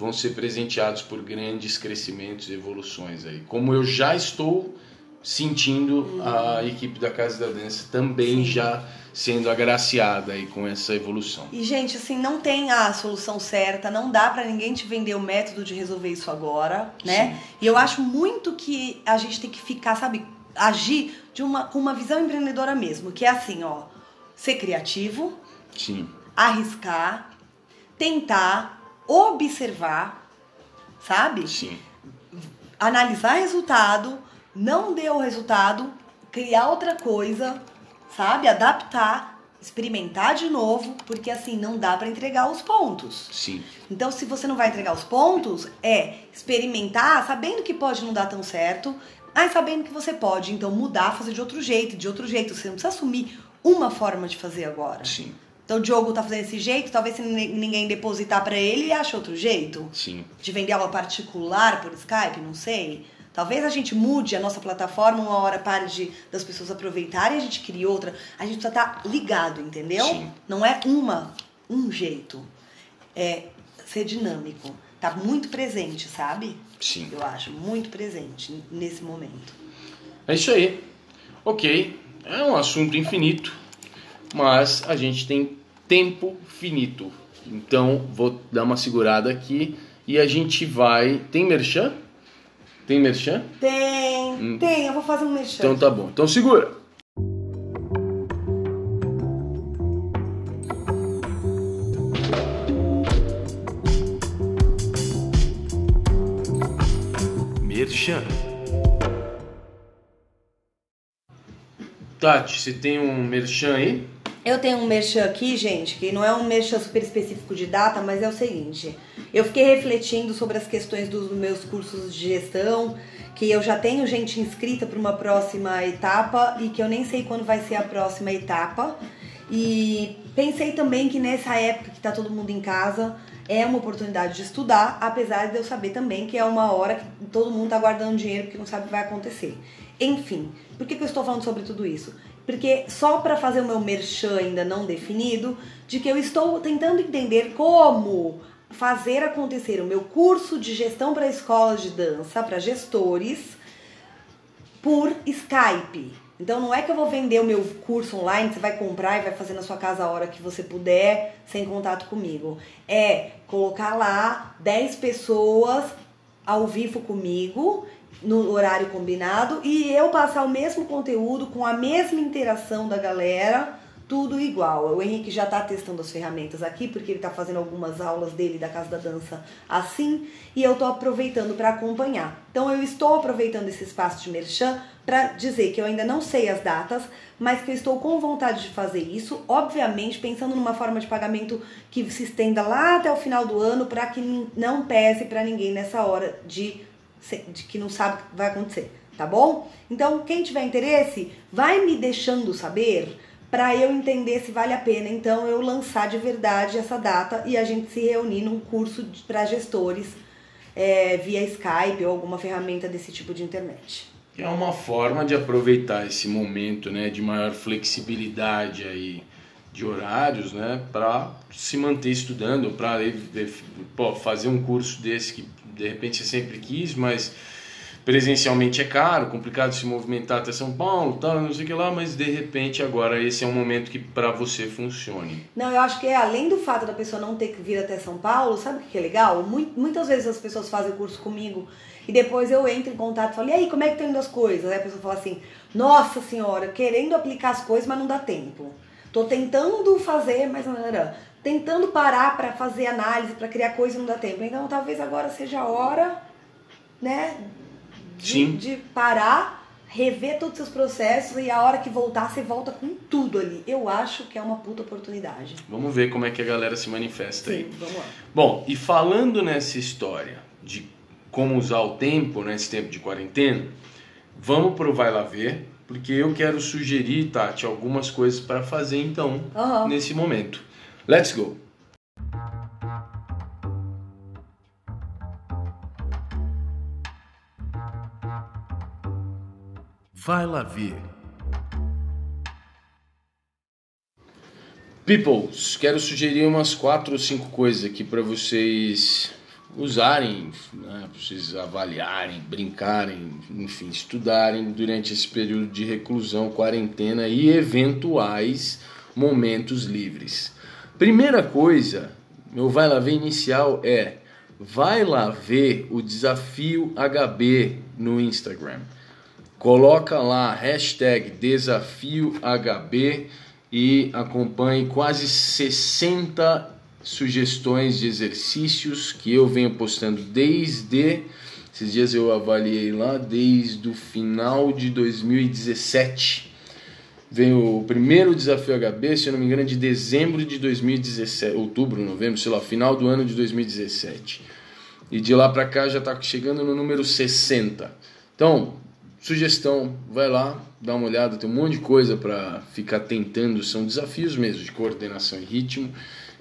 vão ser presenteados por grandes crescimentos e evoluções aí. Como eu já estou sentindo a equipe da Casa da Dança também Sim. já sendo agraciada aí com essa evolução. E gente, assim, não tem a solução certa, não dá para ninguém te vender o método de resolver isso agora, né? Sim. E eu acho muito que a gente tem que ficar, sabe, agir de uma com uma visão empreendedora mesmo, que é assim, ó, ser criativo, Sim. arriscar, tentar, observar, sabe? Sim. Analisar resultado, não deu o resultado, criar outra coisa, sabe? Adaptar, experimentar de novo, porque assim não dá para entregar os pontos. Sim. Então, se você não vai entregar os pontos, é experimentar, sabendo que pode não dar tão certo, mas sabendo que você pode, então mudar, fazer de outro jeito, de outro jeito. Você não precisa assumir uma forma de fazer agora. Sim. Então o Diogo tá fazendo esse jeito, talvez se ninguém depositar para ele, ele ache outro jeito. Sim. De vender aula particular por Skype, não sei. Talvez a gente mude a nossa plataforma, uma hora pare de, das pessoas aproveitarem a gente crie outra. A gente precisa estar tá ligado, entendeu? Sim. Não é uma, um jeito. É ser dinâmico. Tá muito presente, sabe? Sim. Eu acho, muito presente nesse momento. É isso aí. Ok. É um assunto infinito, mas a gente tem tempo finito. Então vou dar uma segurada aqui e a gente vai. Tem merchan? Tem merchan? Tem, hum. tem, eu vou fazer um merchan. Então tá bom. Então segura. Merchan. Tati, você tem um merchan aí? Eu tenho um merchan aqui, gente, que não é um merchan super específico de data, mas é o seguinte. Eu fiquei refletindo sobre as questões dos meus cursos de gestão, que eu já tenho gente inscrita para uma próxima etapa e que eu nem sei quando vai ser a próxima etapa. E pensei também que nessa época que está todo mundo em casa, é uma oportunidade de estudar, apesar de eu saber também que é uma hora que todo mundo está guardando dinheiro porque não sabe o que vai acontecer. Enfim, por que, que eu estou falando sobre tudo isso? Porque só para fazer o meu merchan ainda não definido, de que eu estou tentando entender como fazer acontecer o meu curso de gestão para escolas de dança, para gestores, por Skype. Então não é que eu vou vender o meu curso online, você vai comprar e vai fazer na sua casa a hora que você puder, sem contato comigo. É colocar lá 10 pessoas ao vivo comigo no horário combinado e eu passar o mesmo conteúdo com a mesma interação da galera tudo igual. O Henrique já está testando as ferramentas aqui, porque ele está fazendo algumas aulas dele da Casa da Dança assim, e eu estou aproveitando para acompanhar. Então eu estou aproveitando esse espaço de merchan para dizer que eu ainda não sei as datas, mas que eu estou com vontade de fazer isso, obviamente pensando numa forma de pagamento que se estenda lá até o final do ano, para que não pese para ninguém nessa hora de, de que não sabe o que vai acontecer, tá bom? Então, quem tiver interesse, vai me deixando saber para eu entender se vale a pena então eu lançar de verdade essa data e a gente se reunir num curso para gestores é, via Skype ou alguma ferramenta desse tipo de internet. É uma forma de aproveitar esse momento né, de maior flexibilidade aí de horários né, para se manter estudando, para fazer um curso desse que de repente você sempre quis, mas presencialmente é caro, complicado se movimentar até São Paulo, tal, não sei o que lá, mas de repente agora esse é um momento que para você funcione. Não, eu acho que é além do fato da pessoa não ter que vir até São Paulo, sabe o que é legal? Muitas vezes as pessoas fazem curso comigo e depois eu entro em contato e falo, e aí, como é que tá indo as coisas? Aí a pessoa fala assim, nossa senhora, querendo aplicar as coisas, mas não dá tempo. Tô tentando fazer, mas não era. Tentando parar para fazer análise, para criar coisa, não dá tempo. Então talvez agora seja a hora, né, de, de parar, rever todos os seus processos e a hora que voltar, você volta com tudo ali. Eu acho que é uma puta oportunidade. Vamos ver como é que a galera se manifesta Sim, aí. Vamos lá. Bom, e falando nessa história de como usar o tempo nesse tempo de quarentena, vamos pro Vai Lá Ver, porque eu quero sugerir, Tati, algumas coisas para fazer então uhum. nesse momento. Let's go! Vai lá ver. Peoples, quero sugerir umas quatro ou cinco coisas aqui para vocês usarem, né, para vocês avaliarem, brincarem, enfim, estudarem durante esse período de reclusão, quarentena e eventuais momentos livres. Primeira coisa, meu vai lá ver inicial é vai lá ver o desafio HB no Instagram. Coloca lá hashtag desafio HB e acompanhe quase 60 sugestões de exercícios que eu venho postando desde esses dias eu avaliei lá desde o final de 2017. Vem o primeiro desafio HB, se eu não me engano, é de dezembro de 2017, outubro, novembro, sei lá, final do ano de 2017. E de lá para cá já está chegando no número 60. Então, sugestão, vai lá, dá uma olhada, tem um monte de coisa para ficar tentando, são desafios mesmo de coordenação e ritmo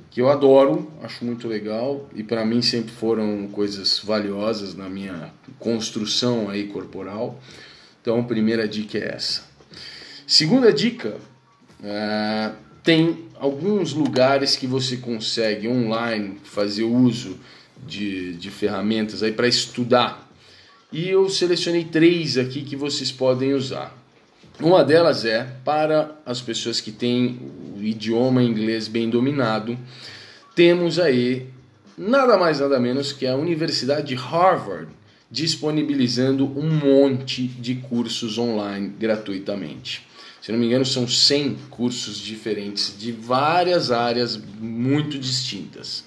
que eu adoro, acho muito legal e para mim sempre foram coisas valiosas na minha construção aí corporal. Então, a primeira dica é essa. Segunda dica, é, tem alguns lugares que você consegue online fazer uso de, de ferramentas aí para estudar. E eu selecionei três aqui que vocês podem usar. Uma delas é para as pessoas que têm o idioma inglês bem dominado. Temos aí nada mais nada menos que a Universidade de Harvard disponibilizando um monte de cursos online gratuitamente. Se não me engano, são 100 cursos diferentes de várias áreas muito distintas.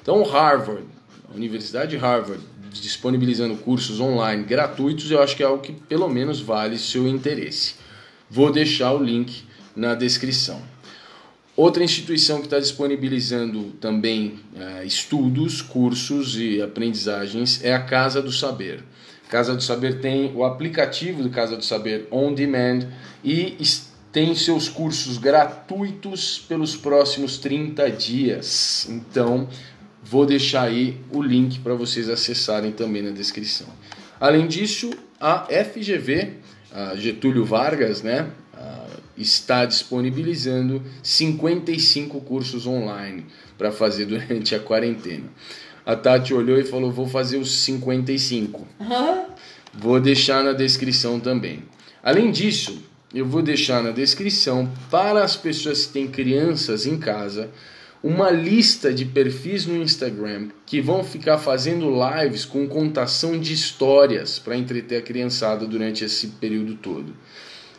Então, Harvard, a Universidade de Harvard, disponibilizando cursos online gratuitos, eu acho que é algo que pelo menos vale seu interesse. Vou deixar o link na descrição. Outra instituição que está disponibilizando também é, estudos, cursos e aprendizagens é a Casa do Saber. Casa do Saber tem o aplicativo do Casa do Saber On Demand e tem seus cursos gratuitos pelos próximos 30 dias. Então, vou deixar aí o link para vocês acessarem também na descrição. Além disso, a FGV a Getúlio Vargas, né, está disponibilizando 55 cursos online para fazer durante a quarentena. A Tati olhou e falou: Vou fazer os 55. Uhum. Vou deixar na descrição também. Além disso, eu vou deixar na descrição para as pessoas que têm crianças em casa uma lista de perfis no Instagram que vão ficar fazendo lives com contação de histórias para entreter a criançada durante esse período todo.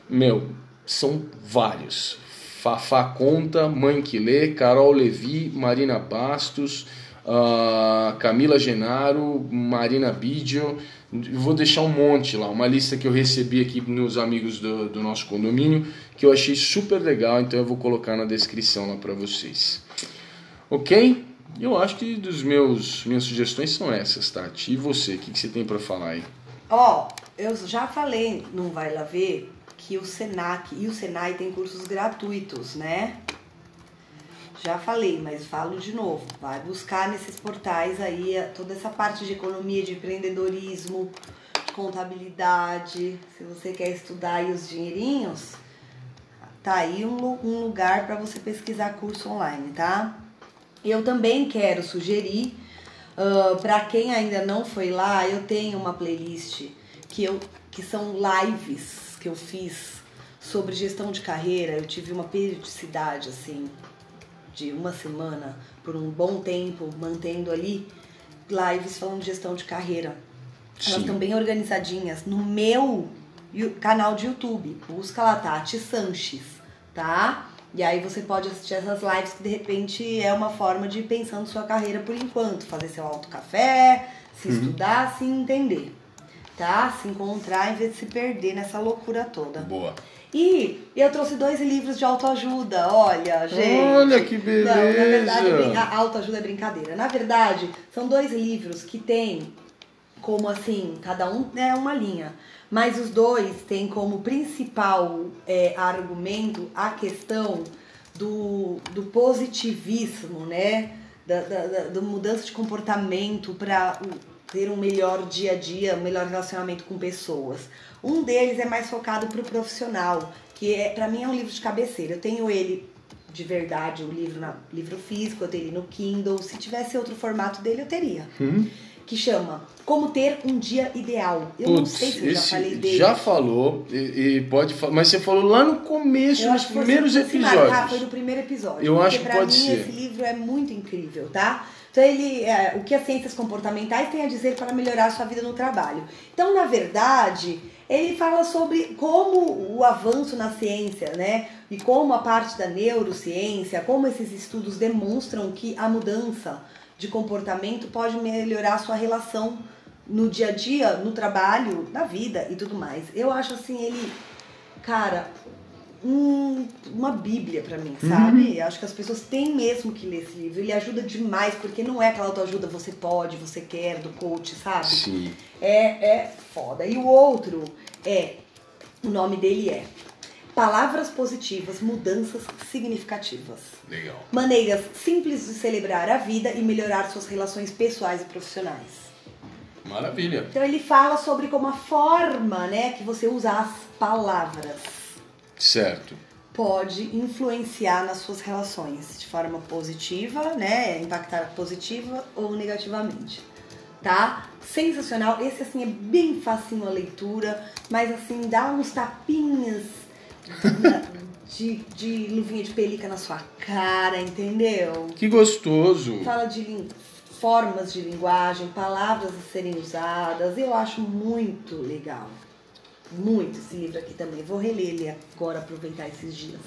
Meu, são vários. Fafá Conta, Mãe que Lê, Carol Levi, Marina Bastos, uh, Camila Genaro, Marina Bidio. Vou deixar um monte lá, uma lista que eu recebi aqui nos amigos do, do nosso condomínio, que eu achei super legal, então eu vou colocar na descrição lá para vocês. Ok? Eu acho que dos meus minhas sugestões são essas, Tati. E você, o que, que você tem para falar aí? Ó, oh, eu já falei, não vai lá ver, que o Senac e o Senai tem cursos gratuitos, né? Já falei, mas falo de novo. Vai buscar nesses portais aí toda essa parte de economia, de empreendedorismo, de contabilidade. Se você quer estudar aí os dinheirinhos, tá aí um, um lugar para você pesquisar curso online, tá? Eu também quero sugerir, uh, para quem ainda não foi lá, eu tenho uma playlist que, eu, que são lives que eu fiz sobre gestão de carreira. Eu tive uma periodicidade assim de uma semana por um bom tempo mantendo ali lives falando de gestão de carreira. Sim. Elas estão bem organizadinhas no meu canal de YouTube. Busca lá, Tati Sanches, tá? E aí você pode assistir essas lives que de repente é uma forma de ir pensando sua carreira por enquanto, fazer seu alto café, se uhum. estudar, se entender, tá? Se encontrar em vez de se perder nessa loucura toda. Boa. E eu trouxe dois livros de autoajuda, olha, gente. Olha que beleza. Não, na verdade, a autoajuda é brincadeira. Na verdade, são dois livros que tem como assim, cada um é uma linha. Mas os dois têm como principal é, argumento a questão do, do positivismo, né? Da, da, da mudança de comportamento para ter um melhor dia a dia, um melhor relacionamento com pessoas. Um deles é mais focado para o profissional, que é para mim é um livro de cabeceira. Eu tenho ele de verdade o livro na livro físico, eu teria no Kindle. Se tivesse outro formato dele, eu teria. Hum? Que chama Como Ter um Dia Ideal. Eu não sei se eu já falei dele. Já falou, e, e pode falar, mas você falou lá no começo, Eu nos primeiros episódios. Ah, foi no primeiro episódio. Eu acho que pode mim ser. esse livro é muito incrível, tá? Então ele, é, o que as ciências comportamentais têm a dizer para melhorar a sua vida no trabalho. Então, na verdade, ele fala sobre como o avanço na ciência, né? E como a parte da neurociência, como esses estudos demonstram que a mudança de comportamento pode melhorar a sua relação no dia a dia, no trabalho, na vida e tudo mais. Eu acho assim ele, cara, um- uma bíblia pra mim, sabe? Acho que as pessoas têm mesmo que ler esse livro. Ele ajuda demais, porque não é aquela autoajuda você pode, você quer, do coach, sabe? Sim. É, é foda. E o outro é, o nome dele é Palavras Positivas, Mudanças Significativas. Legal. Maneiras simples de celebrar a vida e melhorar suas relações pessoais e profissionais. Maravilha. Então ele fala sobre como a forma, né, que você usa as palavras Certo. pode influenciar nas suas relações de forma positiva, né, impactar positiva ou negativamente. Tá? Sensacional. Esse assim é bem facinho a leitura, mas assim dá uns tapinhas de, de luvinha de pelica na sua cara, entendeu? Que gostoso. fala de formas de linguagem, palavras a serem usadas. Eu acho muito legal. Muito esse livro aqui também. Vou reler ele agora, aproveitar esses dias.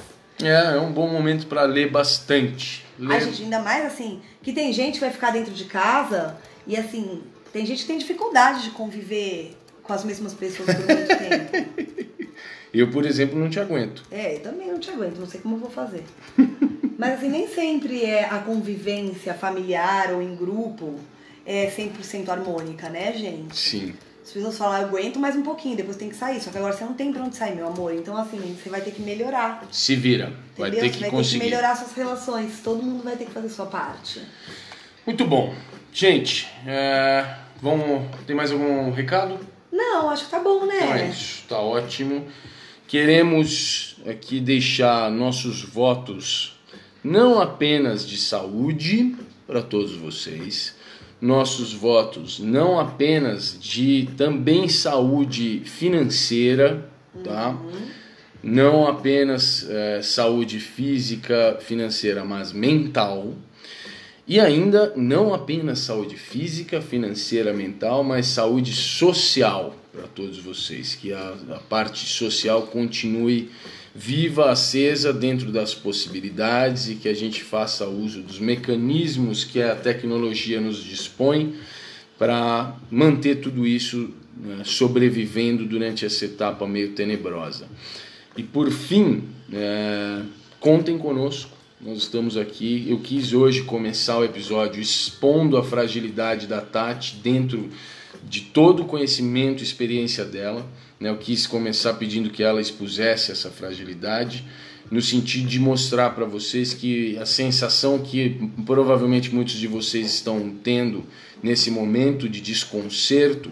É, é um bom momento para ler bastante. Ai, Ler... gente, ainda mais assim, que tem gente que vai ficar dentro de casa e assim, tem gente que tem dificuldade de conviver com as mesmas pessoas por muito tempo. Eu, por exemplo, não te aguento. É, eu também não te aguento, não sei como eu vou fazer. Mas assim, nem sempre é a convivência familiar ou em grupo é 100% harmônica, né, gente? Sim. As pessoas falam, eu aguento mais um pouquinho, depois tem que sair. Só que agora você não tem pra onde sair, meu amor. Então, assim, você vai ter que melhorar. Se vira. Vai entendeu? ter você que vai ter conseguir. que melhorar suas relações. Todo mundo vai ter que fazer sua parte. Muito bom. Gente, é, vamos. Tem mais algum recado? Não, acho que tá bom, né? Então é isso, tá ótimo. Queremos aqui deixar nossos votos não apenas de saúde para todos vocês, nossos votos não apenas de também saúde financeira, tá? Não apenas eh, saúde física, financeira, mas mental. E ainda não apenas saúde física, financeira, mental, mas saúde social para todos vocês. Que a, a parte social continue viva, acesa dentro das possibilidades e que a gente faça uso dos mecanismos que a tecnologia nos dispõe para manter tudo isso né, sobrevivendo durante essa etapa meio tenebrosa. E por fim, é, contem conosco. Nós estamos aqui. Eu quis hoje começar o episódio expondo a fragilidade da Tati dentro de todo o conhecimento e experiência dela. Né? Eu quis começar pedindo que ela expusesse essa fragilidade, no sentido de mostrar para vocês que a sensação que provavelmente muitos de vocês estão tendo nesse momento de desconcerto,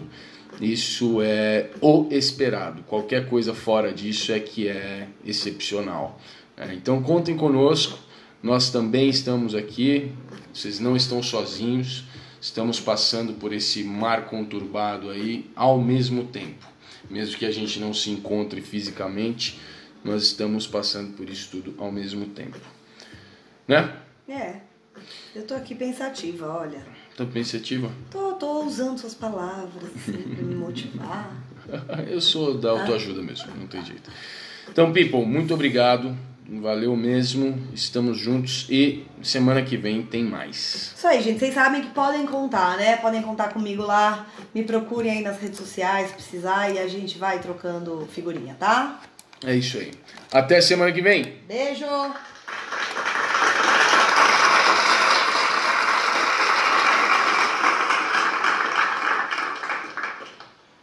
isso é o esperado. Qualquer coisa fora disso é que é excepcional. É, Então contem conosco, nós também estamos aqui, vocês não estão sozinhos, estamos passando por esse mar conturbado aí ao mesmo tempo. Mesmo que a gente não se encontre fisicamente, nós estamos passando por isso tudo ao mesmo tempo. Né? É. Eu tô aqui pensativa, olha. Tá pensativa? Tô, tô usando suas palavras, assim, pra me motivar. Eu sou da autoajuda mesmo, não tem jeito. Então, people, muito obrigado. Valeu mesmo. Estamos juntos e semana que vem tem mais. Isso aí, gente. Vocês sabem que podem contar, né? Podem contar comigo lá. Me procurem aí nas redes sociais se precisar e a gente vai trocando figurinha, tá? É isso aí. Até semana que vem. Beijo!